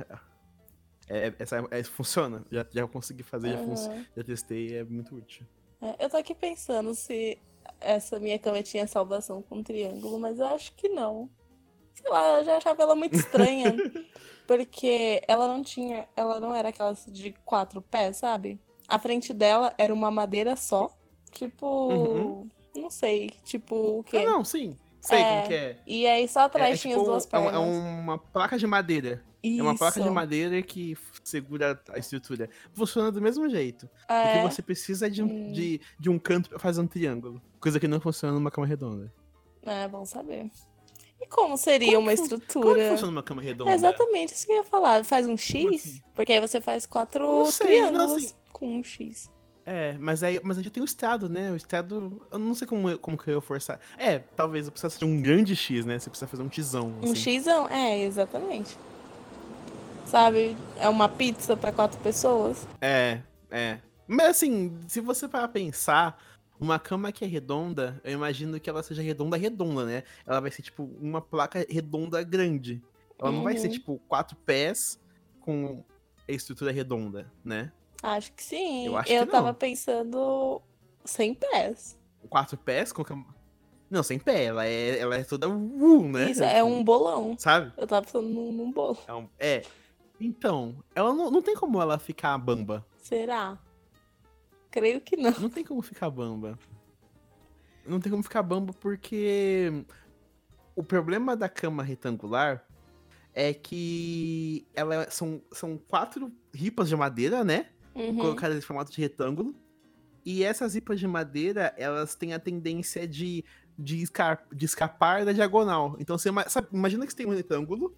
é, essa, é, funciona. Já, já consegui fazer, já, fun- Aham. já testei, é muito útil. É, eu tô aqui pensando se essa minha cama tinha salvação com triângulo, mas eu acho que não. Sei lá, eu já achava ela muito estranha. porque ela não tinha. Ela não era aquelas de quatro pés, sabe? A frente dela era uma madeira só. Tipo. Uhum. Não sei. Tipo o quê? Ah, não, sim. Sei É, como que é. E aí só atrás É, é tinha tipo as duas é pernas. é uma placa de madeira. É uma placa de Isso. madeira que segura a estrutura. Funciona do mesmo jeito. O É. que você precisa é de um, Hum. de, de um canto pra fazer um triângulo. Coisa que não funciona numa cama redonda. É, bom saber. E como seria Como uma fun- Como estrutura? funciona numa cama redonda? É exatamente isso que eu ia falar. Faz um X, assim? porque aí você faz quatro sei, triângulos assim- com um X. É, mas aí, mas aí já tem o estado, né? O estado. Eu não sei como, como que eu ia forçar. É, talvez eu precisasse de um grande X, né? Você precisa fazer um Xão. Um assim. Xão? É, exatamente. Sabe? É uma pizza pra quatro pessoas. É, é. Mas assim, se você para pensar, uma cama que é redonda, eu imagino que ela seja redonda, redonda, né? Ela vai ser tipo uma placa redonda grande. Ela não vai ser Uhum. tipo quatro pés com a estrutura redonda, né? Acho que sim. Eu acho que tava não. pensando sem pés. Quatro pés com cama... Não, sem pé, ela é, ela é toda uh, né? Isso, é um bolão. Sabe? Eu tava pensando num, num bolo. É, um- é. Então, ela não, não tem como ela ficar bamba. Será? Creio que não. Não tem como ficar bamba. Não tem como ficar bamba porque o problema da cama retangular é que ela são, são quatro ripas de madeira, né? Uhum. Colocadas em formato de retângulo. E essas ripas de madeira, elas têm a tendência de, de, de escapar da diagonal. Então você sabe, imagina que você tem um retângulo,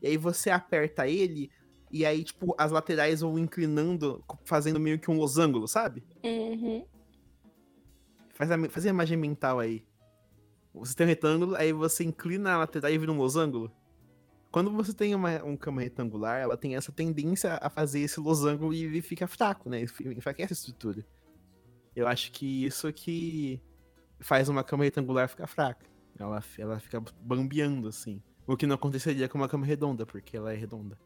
e aí você aperta ele, e aí, tipo, as laterais vão inclinando, fazendo meio que um losango, sabe? Uhum. Faz a, faz a imagem mental aí. Você tem um retângulo, aí você inclina a lateral e vira um losango. Quando você tem uma um cama retangular, ela tem essa tendência a fazer esse losango e ele fica fraco, né? Ele Enfraquece a estrutura. Eu acho que isso que faz uma cama retangular ficar fraca. Ela, ela fica bambeando, assim. O que não aconteceria com uma cama redonda, porque ela é redonda.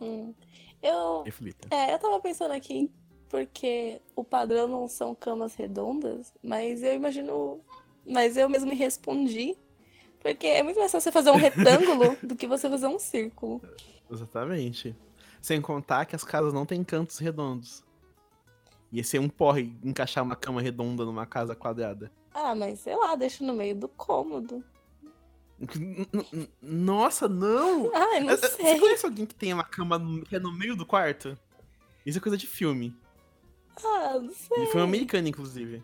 Hum. Eu. Reflita. É, eu tava pensando aqui, porque o padrão não são camas redondas, mas eu imagino. Mas eu mesmo me respondi. Porque é muito mais fácil você fazer um retângulo do que você fazer um círculo. Exatamente. Sem contar que as casas não têm cantos redondos. Ia ser um porre encaixar uma cama redonda numa casa quadrada. Ah, mas sei lá, deixa no meio do cômodo. Nossa, não! Ai, não Você sei. conhece alguém que tem uma cama que é no meio do quarto? Isso é coisa de filme. Ah, não sei. De filme americano, inclusive.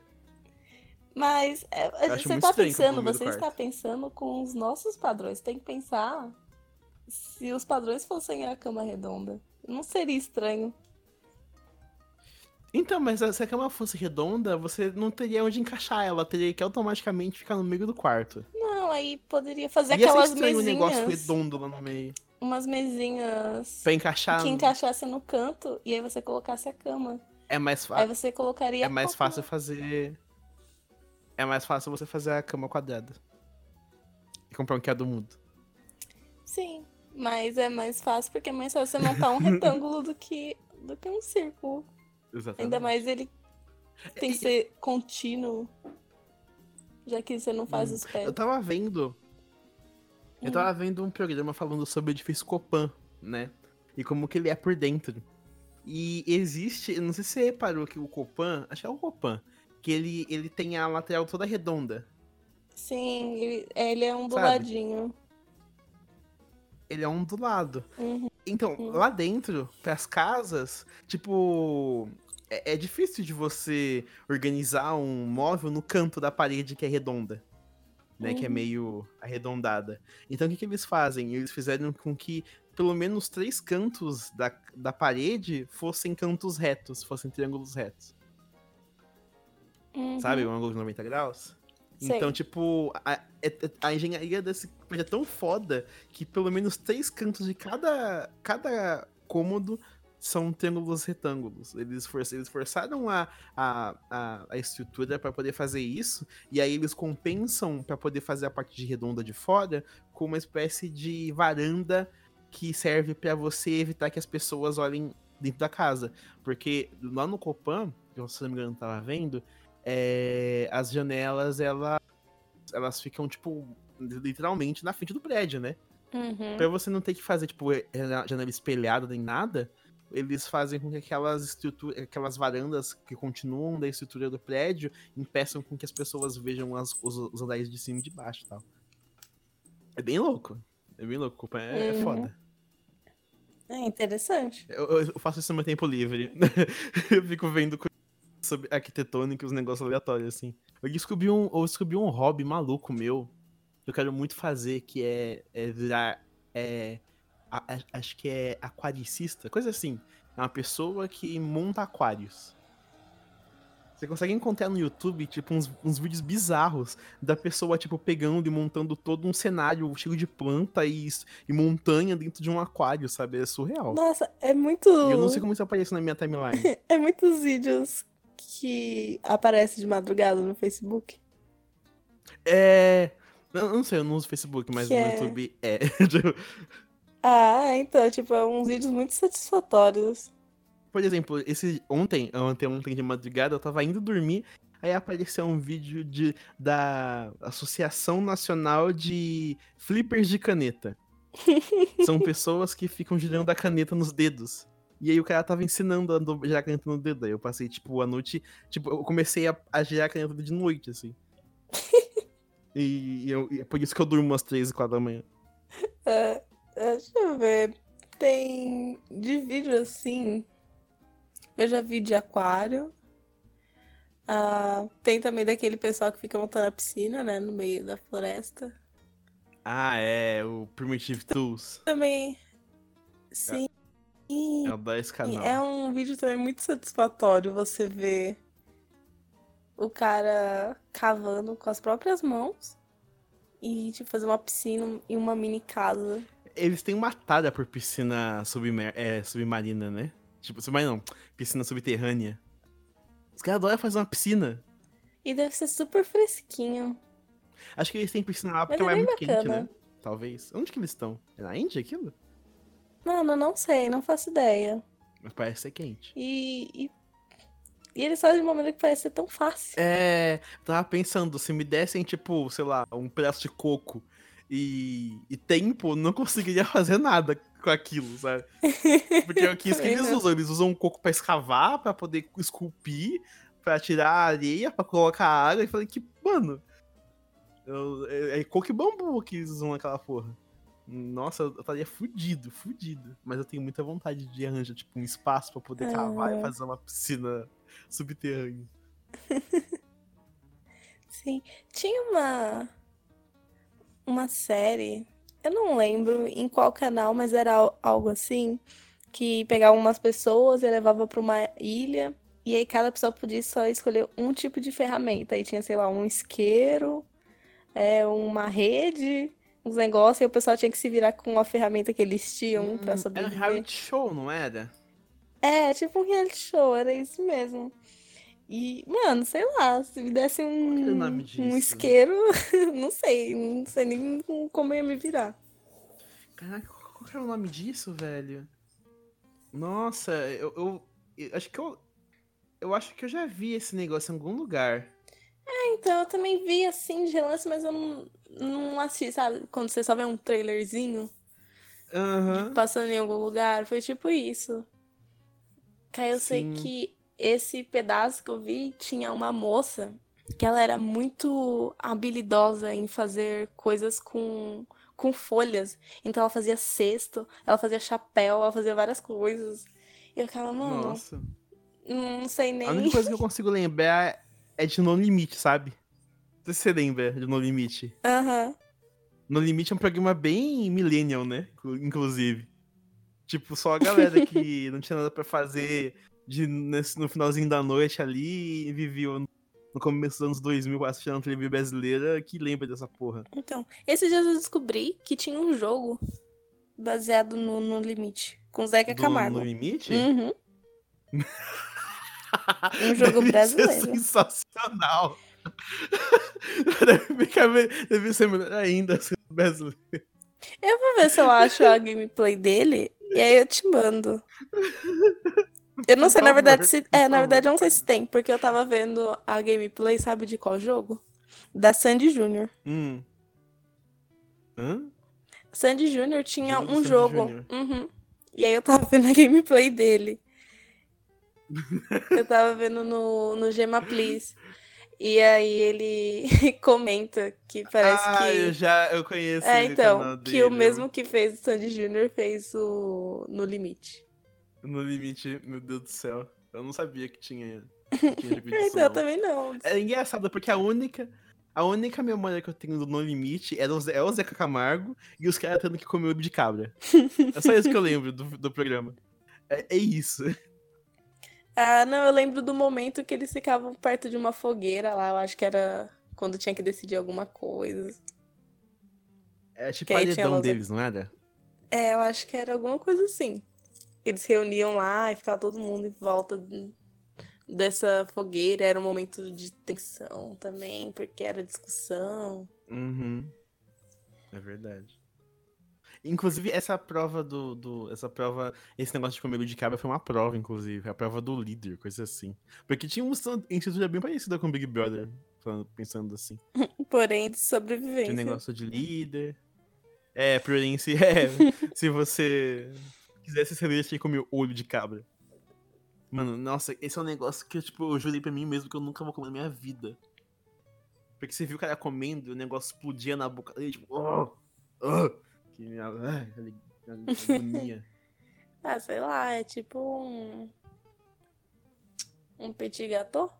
Mas é, você tá eu tô pensando, você está quarto. pensando com os nossos padrões. Tem que pensar se os padrões fossem a cama redonda. Não seria estranho. Então, mas se a cama fosse redonda, você não teria onde encaixar ela. Teria que automaticamente ficar no meio do quarto. Não, aí poderia fazer Ia ser aquelas estranho o negócio mesinhas. redondo lá no meio. Umas mesinhas Pra encaixar. que encaixasse no canto e aí você colocasse a cama. É mais Aí fácil. você colocaria É mais fácil fazer. É mais fácil você fazer a cama quadrada. E comprar um que é do mundo. Sim, mas é mais fácil porque é mais fácil você montar um retângulo do que, do que um círculo. Exatamente. Ainda mais ele tem que ser contínuo. Já que você não faz Hum, os pés. Eu tava vendo. Eu Hum. tava vendo um programa falando sobre o edifício Copan, né? E como que ele é por dentro. E existe, eu não sei se você reparou que o Copan, acho que é o Copan, que ele, ele tem a lateral toda redonda. Sim, ele, ele é onduladinho. Ele é ondulado. Uhum. Então, Hum. lá dentro, pras casas, tipo. É, é difícil de você organizar um móvel no canto da parede que é redonda. Né? Que é Uhum. meio arredondada. Então, o que, que eles fazem? Eles fizeram com que pelo menos três cantos da, da parede fossem cantos retos, fossem triângulos retos. Uhum. Sabe? Um ângulo de 90 graus. Sei. Então, tipo, a, é- a engenharia desse prédio é tão foda que pelo menos três cantos de cada, cada cômodo são triângulos retângulos. Eles, for, eles forçaram a, a, a, a estrutura para poder fazer isso, e aí eles compensam para poder fazer a parte de redonda de fora com uma espécie de varanda que serve para você evitar que as pessoas olhem dentro da casa. Porque lá no Copan, que eu, se não me engano, tava vendo, é, as janelas, ela, elas ficam, tipo, literalmente na frente do prédio, né? Uhum. Pra você não ter que fazer, tipo, é, janela espelhada nem nada, eles fazem com que aquelas estruturas, aquelas varandas que continuam da estrutura do prédio impeçam com que as pessoas vejam as, os, os andares de cima e de baixo e tal. É bem louco. É bem louco. É, é Uhum. foda. É interessante. Eu, eu faço isso no meu tempo livre. eu fico vendo coisas sobre arquitetônica e os negócios aleatórios, assim. Eu descobri um, eu descobri um hobby maluco meu que eu quero muito fazer, que é, é virar. É, a- a- acho que é aquaricista, coisa assim. É uma pessoa que monta aquários. Você consegue encontrar no YouTube, tipo, uns, uns vídeos bizarros da pessoa, tipo, pegando e montando todo um cenário cheio de planta e, e montanha dentro de um aquário, sabe? É surreal. Nossa, é muito. E eu não sei como isso aparece na minha timeline. É muitos vídeos que aparecem de madrugada no Facebook. É. Eu não sei, eu não uso Facebook, mas Que no é- YouTube é. Tipo, Ah, então, tipo, é uns vídeos muito satisfatórios. Por exemplo, esse ontem, ontem, ontem de madrugada, eu tava indo dormir, aí apareceu um vídeo de, da Associação Nacional de Flippers de Caneta. São pessoas que ficam girando a caneta nos dedos. E aí o cara tava ensinando a girar a caneta no dedo. Aí eu passei, tipo, a noite. Tipo, eu comecei a, a girar a caneta de noite, assim. e, eu- e é por isso que eu durmo às três e quatro da manhã. É, é, deixa eu ver. Tem de vídeo assim. Eu já vi de aquário. Ah, tem também daquele pessoal que fica montando a piscina, né? No meio da floresta. Ah, é, o Primitive Tools. Também. Sim. É o da esse canal. É um vídeo também muito satisfatório você ver o cara cavando com as próprias mãos e tipo, fazer uma piscina e uma mini casa. Eles têm uma tara por piscina submer é, submarina, né? Tipo, submarina não, piscina subterrânea. Os caras adoram fazer uma piscina. E deve ser super fresquinho. Acho que eles têm piscina lá porque Mas é é muito quente, bacana. né? Talvez. Onde que eles estão? É na Índia aquilo? Mano, não sei, não faço ideia. Mas parece ser quente. E, e, e eles fazem de uma maneira que parece ser tão fácil. É. Tava pensando, se me dessem, tipo, sei lá, um pedaço de coco e, e tempo, não conseguiria fazer nada com aquilo, sabe? Porque é o que isso que eles usam. Eles usam um coco pra escavar, pra poder esculpir, pra tirar a areia, pra colocar água. E falei que, mano. eu- é, é coco e bambu que eles usam naquela porra. Nossa, eu estaria fudido, fudido. Mas eu tenho muita vontade de arranjar, tipo, um espaço pra poder cavar e Ah. fazer uma piscina subterrânea. Sim. Tinha uma. Uma série. Eu não lembro em qual canal, mas era al- algo assim. Que pegava umas pessoas e levava pra uma ilha. E aí cada pessoa podia só escolher um tipo de ferramenta. Aí tinha, sei lá, um isqueiro, é, uma rede, uns negócios. E o pessoal tinha que se virar com a ferramenta que eles tinham pra Hum, Era um sobreviver. reality show, não era? É, tipo um reality show, era isso mesmo. E, mano, sei lá, se me desse um, nome um isqueiro, não sei, não sei nem como ia me virar. Caraca, qual era o nome disso, velho? Nossa, eu, eu- eu acho que eu. Eu acho que eu já vi esse negócio em algum lugar. Então, eu também vi assim de relance, mas eu não, não assisti, sabe? Quando você só vê um trailerzinho Aham. passando em algum lugar, foi tipo isso. Que aí eu sei Sim. que esse pedaço que eu vi tinha uma moça que ela era muito habilidosa em fazer coisas com, com folhas. Então ela fazia cesto, ela fazia chapéu, ela fazia várias coisas. E eu ficava, mano, Nossa. não sei nem. A única coisa que eu consigo lembrar é de No Limite, sabe? Não sei se você lembra de No Limite. Aham. No Limite é um programa bem millennial, né? Inclu- Inclusive. Tipo, só a galera que não tinha nada pra fazer de, nesse- no finalzinho da noite ali e vivia no no começo dos anos 2000 assistindo a TV brasileira que lembra dessa porra. Então, esses dias eu descobri que tinha um jogo baseado no, no Limite, com Zeca Do Camargo. No Limite? Uhum. Um jogo Deve brasileiro. ser sensacional. deve, ficar deve ser melhor ainda sendo brasileiro. Eu vou ver se eu acho a gameplay dele e aí eu te mando. Eu não sei, na verdade, se. É, na verdade, eu não sei se tem, porque eu tava vendo a gameplay, sabe de qual jogo? Da Sandy Júnior. Hum. Hã? Sandy Júnior tinha um Sandy jogo. Uhum. E aí eu tava vendo a gameplay dele. Eu tava vendo no, no Gema Please. E aí ele comenta que parece ah, que. eu já eu conheço É, o então, que o mesmo que fez o Sandy Júnior fez o No Limite. No limite, meu Deus do céu. Eu não sabia que tinha, que tinha Então, eu não. também não. É engraçado, porque a única. A única memória que eu tenho do No Limite o Zé, é o Zeca Camargo e os caras tendo que comer ovo de cabra. É só isso que eu lembro do, do programa. É, é isso. Ah, não, eu lembro do momento que eles ficavam perto de uma fogueira lá. Eu acho que era quando tinha que decidir alguma coisa. É tipo a paredão deles, não era? É, eu acho que era alguma coisa assim. Eles se reuniam lá e ficava todo mundo em volta de- dessa fogueira. Era um momento de tensão também, porque era discussão. Uhum. É verdade. Inclusive, essa prova do, do. Essa prova. Esse negócio de comer de cabra foi uma prova, inclusive. A prova do líder, coisa assim. Porque tinha uma instituição bem parecida com o Big Brother, pensando assim. Porém, de Tinha sobrevivência. um negócio de líder. É, porém, se, é, se você quisesse ser líder, tinha que comer olho de cabra. Mano, nossa, esse é um negócio que tipo, eu jurei pra mim mesmo que eu nunca vou comer na minha vida. Porque você viu o cara comendo e o negócio explodia na boca dele, tipo, oh, oh, que ali- agonia. Ah, sei lá, é tipo um. Um petit gâteau?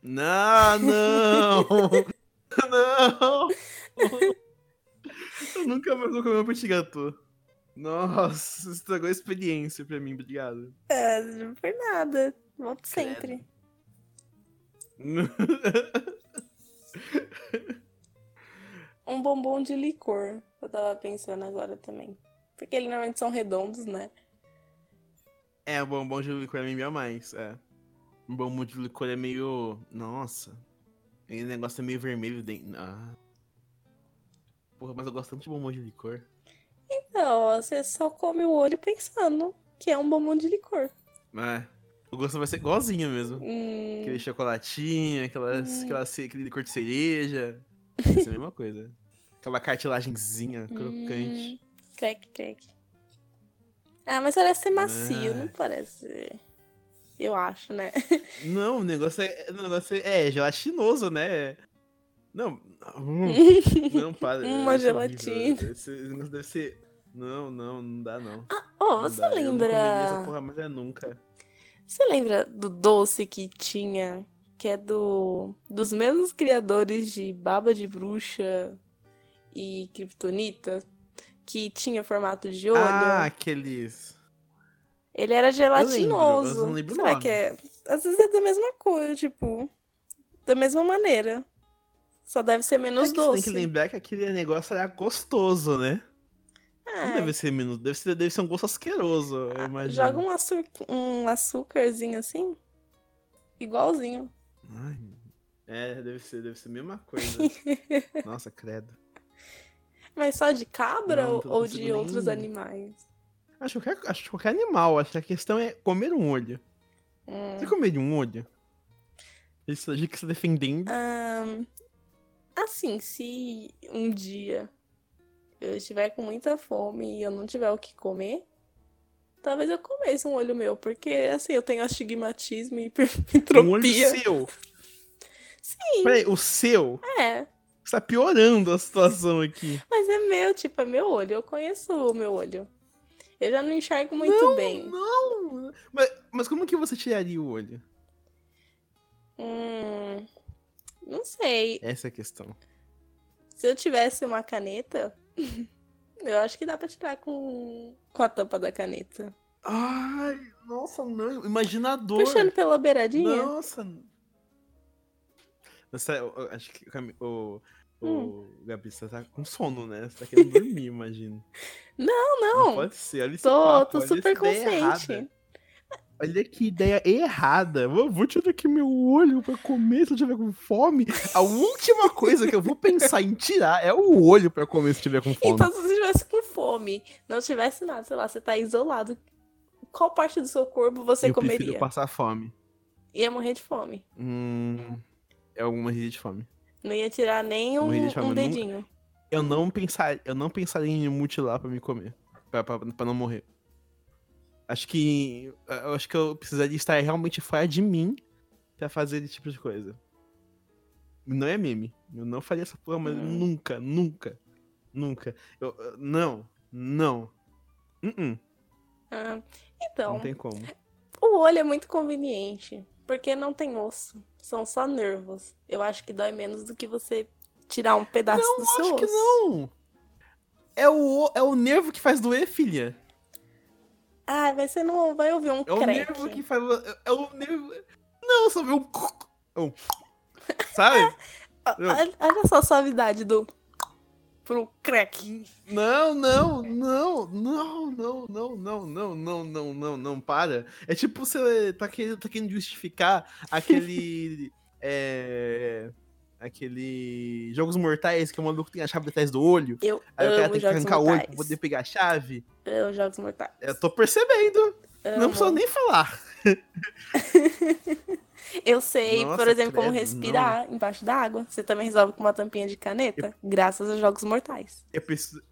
Não, não! não! Eu nunca mais vou comer um petit gâteau. Nossa, estragou a experiência pra mim, obrigado. É, não foi nada. Volto sempre. Um bombom de licor. Eu tava pensando agora também. Porque eles normalmente são redondos, né? é, o bombom de licor é meio a mais, é. Um bombom de licor é meio. Nossa. E o negócio é meio vermelho dentro. Ah. Porra, mas eu gosto tanto de bombom de licor. Então, você só come o olho pensando que é um bombom de licor. É. O gosto vai ser igualzinho mesmo. Hum, Aquele chocolatinho, aquelas, Hum. aquela, ce- aquele licor de cereja. Vai ser a mesma coisa. Aquela cartilagenzinha crocante. hum, crack, crack. Ah, mas parece ser macio, Ah. não parece. Eu acho, né? Não, o negócio é. O negócio é, é gelatinoso, né? Não. hum, Não, para. Uma gelatina. Esse negócio deve ser. Não, não, não dá não. Oh, Não você dá. Eu não essa lembra? porra, mas é nunca. Você lembra do doce que tinha, que é do dos mesmos criadores de Baba de Bruxa e Kryptonita, que tinha formato de olho? Ah, aqueles. Ele era lembro, gelatinoso. eu não lembro o Será nome. que é? Às vezes é da mesma coisa, tipo, da mesma maneira. Só deve ser menos É você tem doce. que lembrar que aquele negócio era gostoso, né? Não É, deve ser menos. Deve ser, deve ser um gosto asqueroso, eu imagino. joga um, açu um açúcarzinho assim, igualzinho. Ai, é, deve ser, deve ser a mesma coisa. Nossa, credo. Mas só de cabra Não, ou, não ou consigo de outros nem- animais? Acho que, qualquer, acho que qualquer animal. Acho que a questão é comer um olho. Hum. Você comeria um olho? Isso a gente está defendendo. Ahn, assim, se um dia eu estiver com muita fome e eu não tiver o que comer, talvez eu comesse um olho meu, porque assim, eu tenho astigmatismo e Um olho hipermetropia. seu. Sim, Peraí, o seu? é. Você tá piorando a situação aqui. Mas é meu, tipo, é meu olho. Eu conheço o meu olho. Eu já não enxergo muito bem. Não! Mas, mas como que você tiraria o olho? Hum, não sei. Essa é a questão. Se eu tivesse uma caneta, eu acho que dá pra tirar com, com a tampa da caneta. Ai, nossa, não. Imaginador. Puxando pela beiradinha. Nossa. Você, eu- eu acho que o, o, Hum. Gabi, você tá com sono, né? Você tá querendo dormir, imagino. Não, Não não. pode ser. Olha Tô, papo, tô super consciente. errada. Olha que ideia errada. Eu vou tirar aqui meu olho pra comer se eu tiver com fome. A última coisa que eu vou pensar em tirar é o olho pra comer se tiver com fome. Então, se você estivesse com fome, não tivesse nada, sei lá, você tá isolado, qual parte do seu corpo você eu prefiro comeria? passar fome. Ia morrer de fome. Hum, é alguma rir de fome. Não ia tirar nem um, de um eu nunca- dedinho. Eu não pensar, eu não pensaria em mutilar pra me comer, pra não morrer. Acho que eu acho que eu precisaria estar realmente fora de mim pra fazer esse tipo de coisa. Não é meme. Eu não faria essa porra, mas Hum. nunca, nunca, nunca. Eu, eu- não, não. Uh-uh, Ah, então, não tem como. o olho é muito conveniente, porque não tem osso, são só nervos. Eu acho que dói menos do que você tirar um pedaço do seu Acho que não. É o, é o nervo que faz doer, filha. Ah, mas você não vai ouvir um É o crack. nervo que faz. É, é o nervo. Não, só vê um. um sabe? Olha olha só a suavidade do pro crack. Não, não, não, não, não, não, não, não, não, não, não, não, para. É tipo você tá querendo, tá querendo justificar aquele. é. Aquele. Jogos Mortais que o maluco tem a chave atrás do olho. Eu Aí o cara amo tem que jogos arrancar o olho pra mortais. poder pegar a chave. Amo jogos mortais. Eu tô percebendo. Não Amo. precisa nem falar. Eu sei, por Nossa, exemplo, como credo, respirar embaixo da água. Você também resolve com uma tampinha de caneta, graças aos jogos mortais. Eu preciso.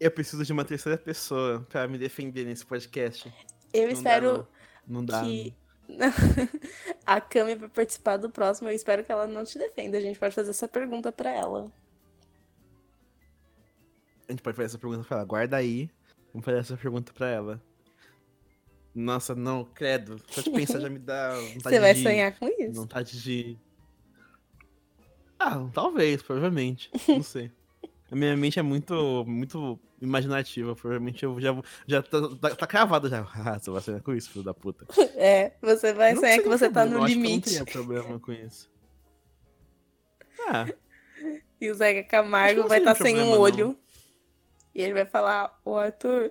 Eu preciso de uma terceira pessoa pra me defender nesse podcast. Eu Não dá, espero Não dá. que a Cami vai participar do próximo. Eu espero que ela não te defenda. A gente pode fazer essa pergunta pra ela. A gente pode fazer essa pergunta pra ela. Guarda aí. Vamos fazer essa pergunta pra ela. Nossa, não, credo. Só de pensar já me dá vontade Você vai de... sonhar com isso? Vontade de... Ah, talvez, provavelmente. Não sei. A minha mente é muito, muito imaginativa. Provavelmente eu já vou- já tá, tá, tá cravado já. Ah, você vai sonhar com isso, filho da puta. É, você vai Não sonhar que você tá problema, no que eu limite. Não teria problema com isso. Ah, E o Zeca Camargo vai estar seria sem um problema, não. olho. E ele vai falar, ô Arthur,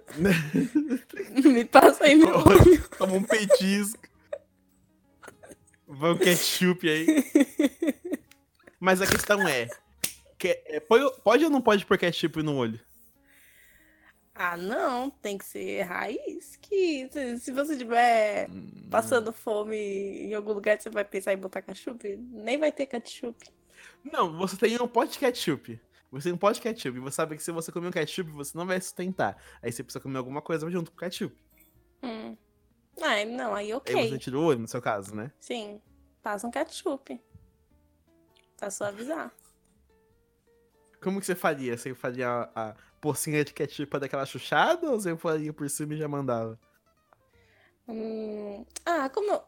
me passa aí meu olho. toma um petisco. Vai o ketchup aí. Mas a questão é, que, é, pode ou não pode pôr ketchup no olho? Ah, não, tem que ser raiz. Que se você estiver hum. passando fome em algum lugar, você vai pensar em botar ketchup? Nem vai ter ketchup. Não, você tem um pote de ketchup. Você tem um pote de ketchup. E você sabe que se você comer um ketchup, você não vai sustentar. Aí você precisa comer alguma coisa junto com o ketchup. Hum. Ah, não, aí ok. Aí você tira o olho, no seu caso, né? Sim. Passa um ketchup. Pra suavizar. Como que você faria? Você faria a, a pocinha de ketchup pra dar aquela chuchada ou você faria por cima e já mandava? Hum, ah, como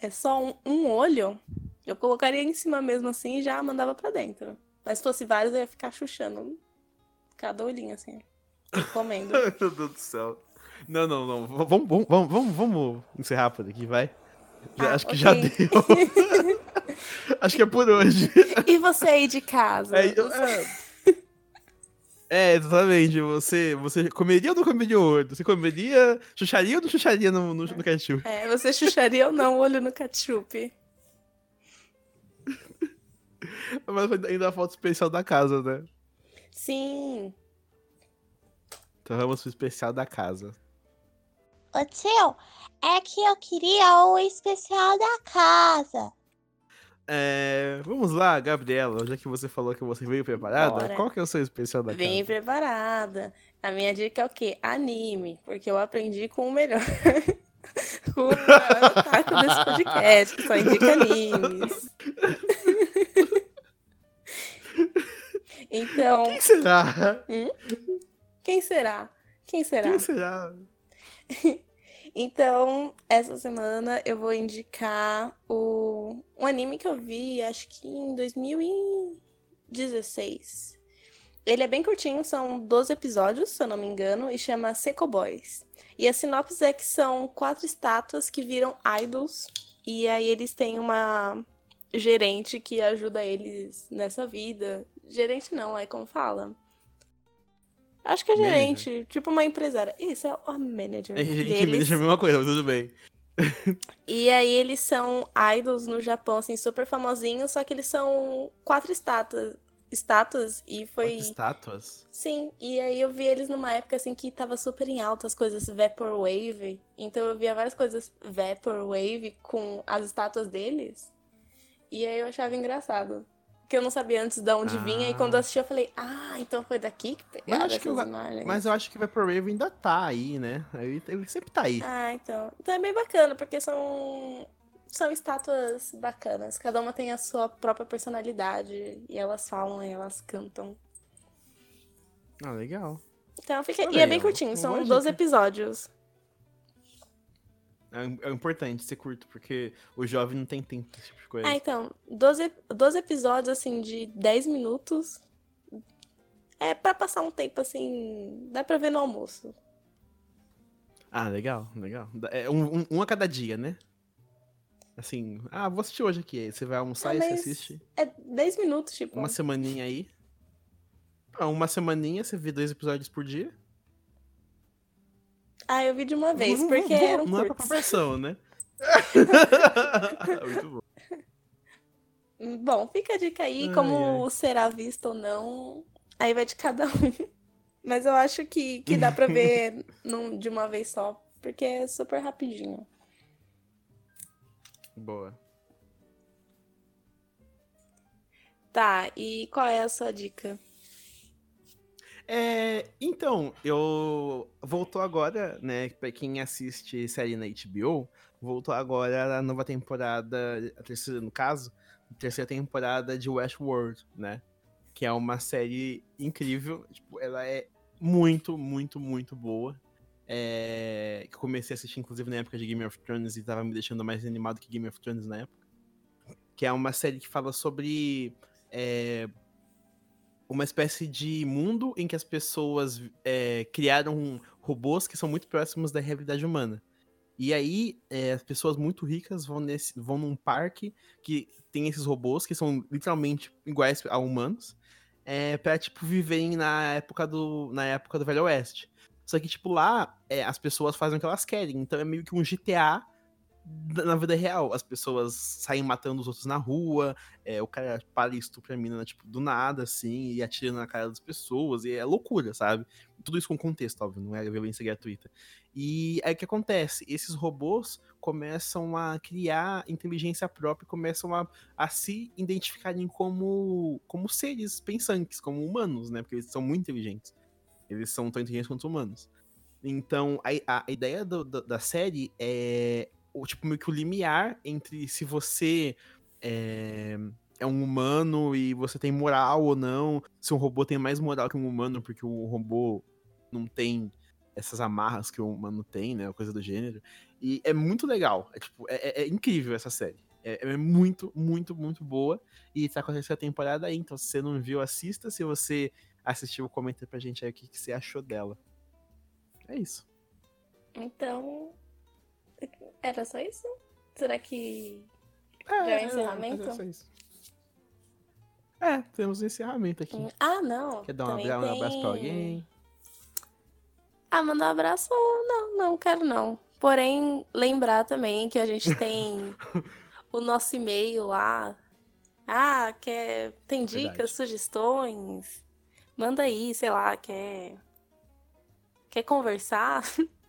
é só um, um, olho, eu colocaria em cima mesmo assim e já mandava pra dentro. Mas se fosse vários, eu ia ficar chuchando cada olhinho assim, comendo. Meu Deus do céu. Não, não, não. Vamos, vamos, vamos, vamos encerrar por aqui, vai. Já, ah, acho que okay. já deu. acho que é por hoje. E você aí de casa? É, eu, é... É, exatamente. Você, você comeria ou não comeria o olho? Você comeria, chucharia ou não chucharia no, no, no ketchup? É, você chucharia ou não o olho no ketchup? Mas ainda a foto especial da casa, né? Sim. Então vamos pro especial da casa. Ô tio, é que eu queria o especial da casa. É, vamos lá, Gabriela, já que você falou que você veio preparada, Bora. qual que é o seu especial da Vem preparada. A minha dica é o quê? Anime, porque eu aprendi com o melhor. com o maior desse podcast, que só indica animes. então... Quem será? Hum? Quem será? Quem será? Quem será? Então, essa semana eu vou indicar o, um anime que eu vi, acho que em 2016. Ele é bem curtinho, são 12 episódios, se eu não me engano, e chama Seco Boys. E a sinopse é que são quatro estátuas que viram idols, e aí eles têm uma gerente que ajuda eles nessa vida. Gerente não, é como fala. Acho que é gerente, manager. tipo uma empresária. Isso, é o manager. É gerente deles. manager é a mesma coisa, mas tudo bem. e aí eles são idols no Japão, assim, super famosinhos, só que eles são quatro estátuas. Estátuas e foi. Quatro estátuas? Sim, e aí eu vi eles numa época assim que tava super em alta as coisas Vaporwave. Então eu via várias coisas Vaporwave com as estátuas deles. E aí eu achava engraçado que eu não sabia antes de onde ah. vinha. E quando eu assisti, eu falei, ah, então foi daqui que pegaram mas, essas imagens. Mas eu acho que Vaporwave ainda tá aí, né? Ele sempre tá aí. Ah, então. Então é bem bacana, porque são são estátuas bacanas. Cada uma tem a sua própria personalidade. E elas falam e elas cantam. Ah, legal. Então fica. e é bem curtinho, são 12 episódios. É, é, importante ser curto, porque o jovem não tem tempo esse tipo de coisa. Ah, então, 12, 12 episódios, assim, de 10 minutos. É para passar um tempo, assim, dá pra ver no almoço. Ah, legal, legal. É um, um, um a cada dia, né? Assim, ah, vou assistir hoje aqui. Aí você vai almoçar ah, e você assiste. É 10 minutos, tipo. Uma semaninha aí. Ah, uma semaninha, você vê dois episódios por dia. Ah, eu vi de uma vez, porque não, eram Não é pra conversão, né? Muito bom. Bom, fica a dica aí, ai, como ai. será visto ou não, aí vai de cada um. Mas eu acho que, que dá pra ver num, de uma vez só, porque é super rapidinho. Boa. Tá, e qual é a sua dica? É, então, eu voltou agora, né? Pra quem assiste série na HBO, voltou agora a nova temporada, a terceira no caso, a terceira temporada de Westworld, né? Que é uma série incrível. Tipo, ela é muito, muito, muito boa. É, que eu comecei a assistir, inclusive, na época de Game of Thrones e tava me deixando mais animado que Game of Thrones na época. Que é uma série que fala sobre é, uma espécie de mundo em que as pessoas é, criaram robôs que são muito próximos da realidade humana. E aí, é, as pessoas muito ricas vão, nesse, vão num parque que tem esses robôs que são literalmente iguais a humanos, é, pra, tipo, viverem na época do, na época do Velho Oeste. Só que, tipo, lá, é, as pessoas fazem o que elas querem. Então é meio que um GTA na vida real. As pessoas saem matando os outros na rua, é, o cara para e estupra a mina, tipo, do nada, assim, e atira na cara das pessoas, e é loucura, sabe? Tudo isso com contexto, óbvio, não é violência gratuita. E aí o que acontece? Esses robôs começam a criar inteligência própria, começam a, a se identificarem como, como seres pensantes, como humanos, né? Porque eles são muito inteligentes. Eles são tão inteligentes quanto humanos. Então, a, a ideia do- do- da série é o tipo meio que o limiar entre se você é, é um humano e você tem moral ou não, se um robô tem mais moral que um humano, porque o robô não tem essas amarras que o humano tem, né? Coisa do gênero. E é muito legal. É, tipo, é, é- é incrível essa série. É, é muito, muito, muito boa. E tá com a terceira temporada aí. Então, se você não viu, assista. Se você assistiu, comenta pra gente aí o que, que você achou dela. É isso. Então. Era só isso? Será que. É, Já é encerramento? é só isso. É, temos um encerramento aqui. Ah, não. Quer dar um abra- um abraço pra alguém? Ah, mandar um abraço? Não, não quero não. Porém, lembrar também que a gente tem o nosso e-mail lá. Ah, quer. Tem dicas, Verdade. sugestões? Manda aí, sei lá, quer. Quer conversar?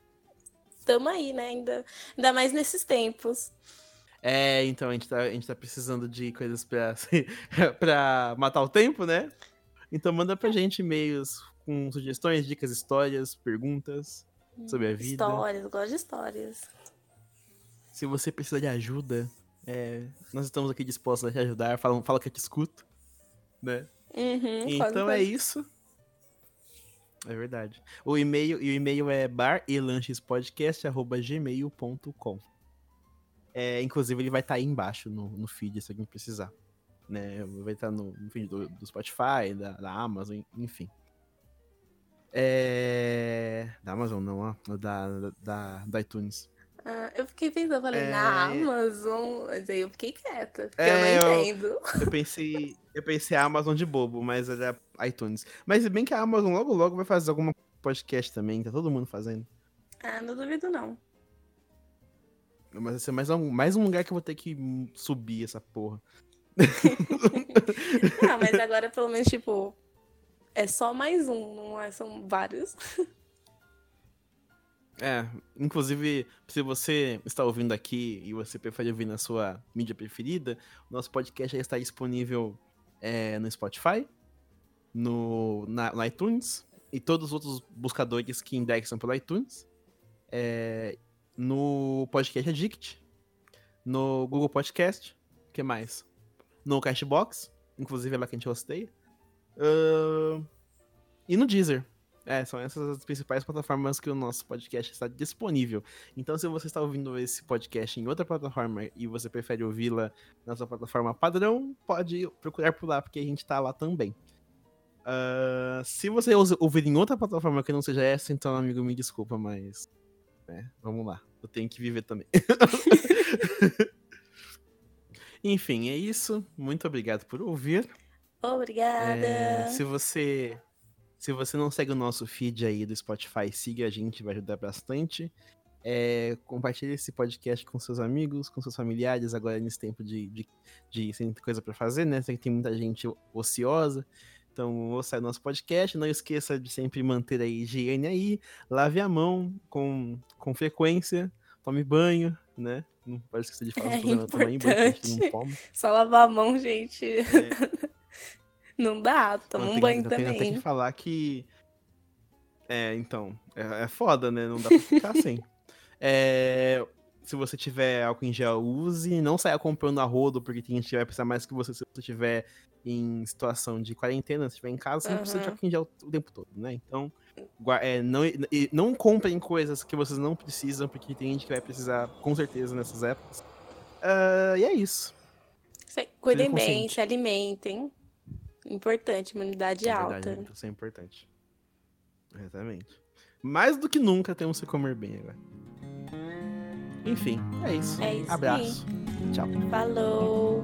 Tamo aí, né? Ainda, ainda mais nesses tempos. É, então, a gente tá, a gente tá precisando de coisas pra, pra matar o tempo, né? Então manda pra gente e-mails com sugestões, dicas, histórias, perguntas sobre a vida. Histórias, gosto de histórias. Se você precisa de ajuda, é, nós estamos aqui dispostos a te ajudar. Fala, fala que eu te escuto, né? Uhum, Então é isso. É verdade. O e-mail, o e-mail é barelanchespodcast.gmail.com. É, inclusive, ele vai estar aí embaixo no, no feed, se alguém precisar. Né? Vai estar no, no feed do, do Spotify, da, da Amazon, enfim. É... Da Amazon, não, ó. Da, da, da iTunes. Ah, eu fiquei pensando, eu falei, É. na Amazon, mas aí eu fiquei quieta, porque É, eu não eu- entendo. Eu pensei, eu pensei a Amazon de bobo, mas era iTunes. Mas se bem que a Amazon logo logo vai fazer alguma podcast também, tá todo mundo fazendo. Ah, não duvido não. Mas vai ser mais um, mais um lugar que eu vou ter que subir essa porra. Ah, mas agora pelo menos, tipo, é só mais um, não é? São vários. É, inclusive, se você está ouvindo aqui e você prefere ouvir na sua mídia preferida, o nosso podcast já está disponível é, no Spotify, no, na, no iTunes e todos os outros buscadores que indexam pelo iTunes, é, no Podcast Addict, no Google Podcast, que mais? No Cashbox, inclusive é lá que a gente hosteia, ahn, e no Deezer. É, são essas as principais plataformas que o nosso podcast está disponível. Então, se você está ouvindo esse podcast em outra plataforma e você prefere ouvi-la na sua plataforma padrão, pode procurar por lá, porque a gente está lá também. Ah, se você ouvir em outra plataforma que não seja essa, então, amigo, me desculpa, mas. né, vamos lá. Eu tenho que viver também. Enfim, é isso. Muito obrigado por ouvir. Obrigada. É, se você se você não segue o nosso feed aí do Spotify, siga a gente, vai ajudar bastante. É, compartilhe esse podcast com seus amigos, com seus familiares, agora nesse tempo de, de, de sem coisa pra fazer, né? Tem muita gente ociosa. Então, ouça nosso podcast. Não esqueça de sempre manter a higiene aí. Lave a mão com, com frequência. Tome banho, né? Não pode esquecer de falar É do programa tomar banho, porque a gente não toma. Só lavar a mão, gente. É. Não dá, toma Não, um tem- banho eu tenho até também. que falar que. É, então. É, é foda, né? Não dá pra ficar sem. É, se você tiver álcool em gel, use. Não saia comprando a rodo, porque tem gente que vai precisar mais que você se você estiver em situação de quarentena, se estiver em casa, você não precisa de álcool em gel o tempo todo, né? Então, é, não, não comprem coisas que vocês não precisam, porque tem gente que vai precisar com certeza nessas épocas. Ah, e é isso. Se- Cuidem bem, se alimentem. Importante, imunidade É alta. verdade, isso é importante. Exatamente. Mais do que nunca temos que comer bem agora. Enfim, é isso. É isso. Abraço. Tchau. Falou!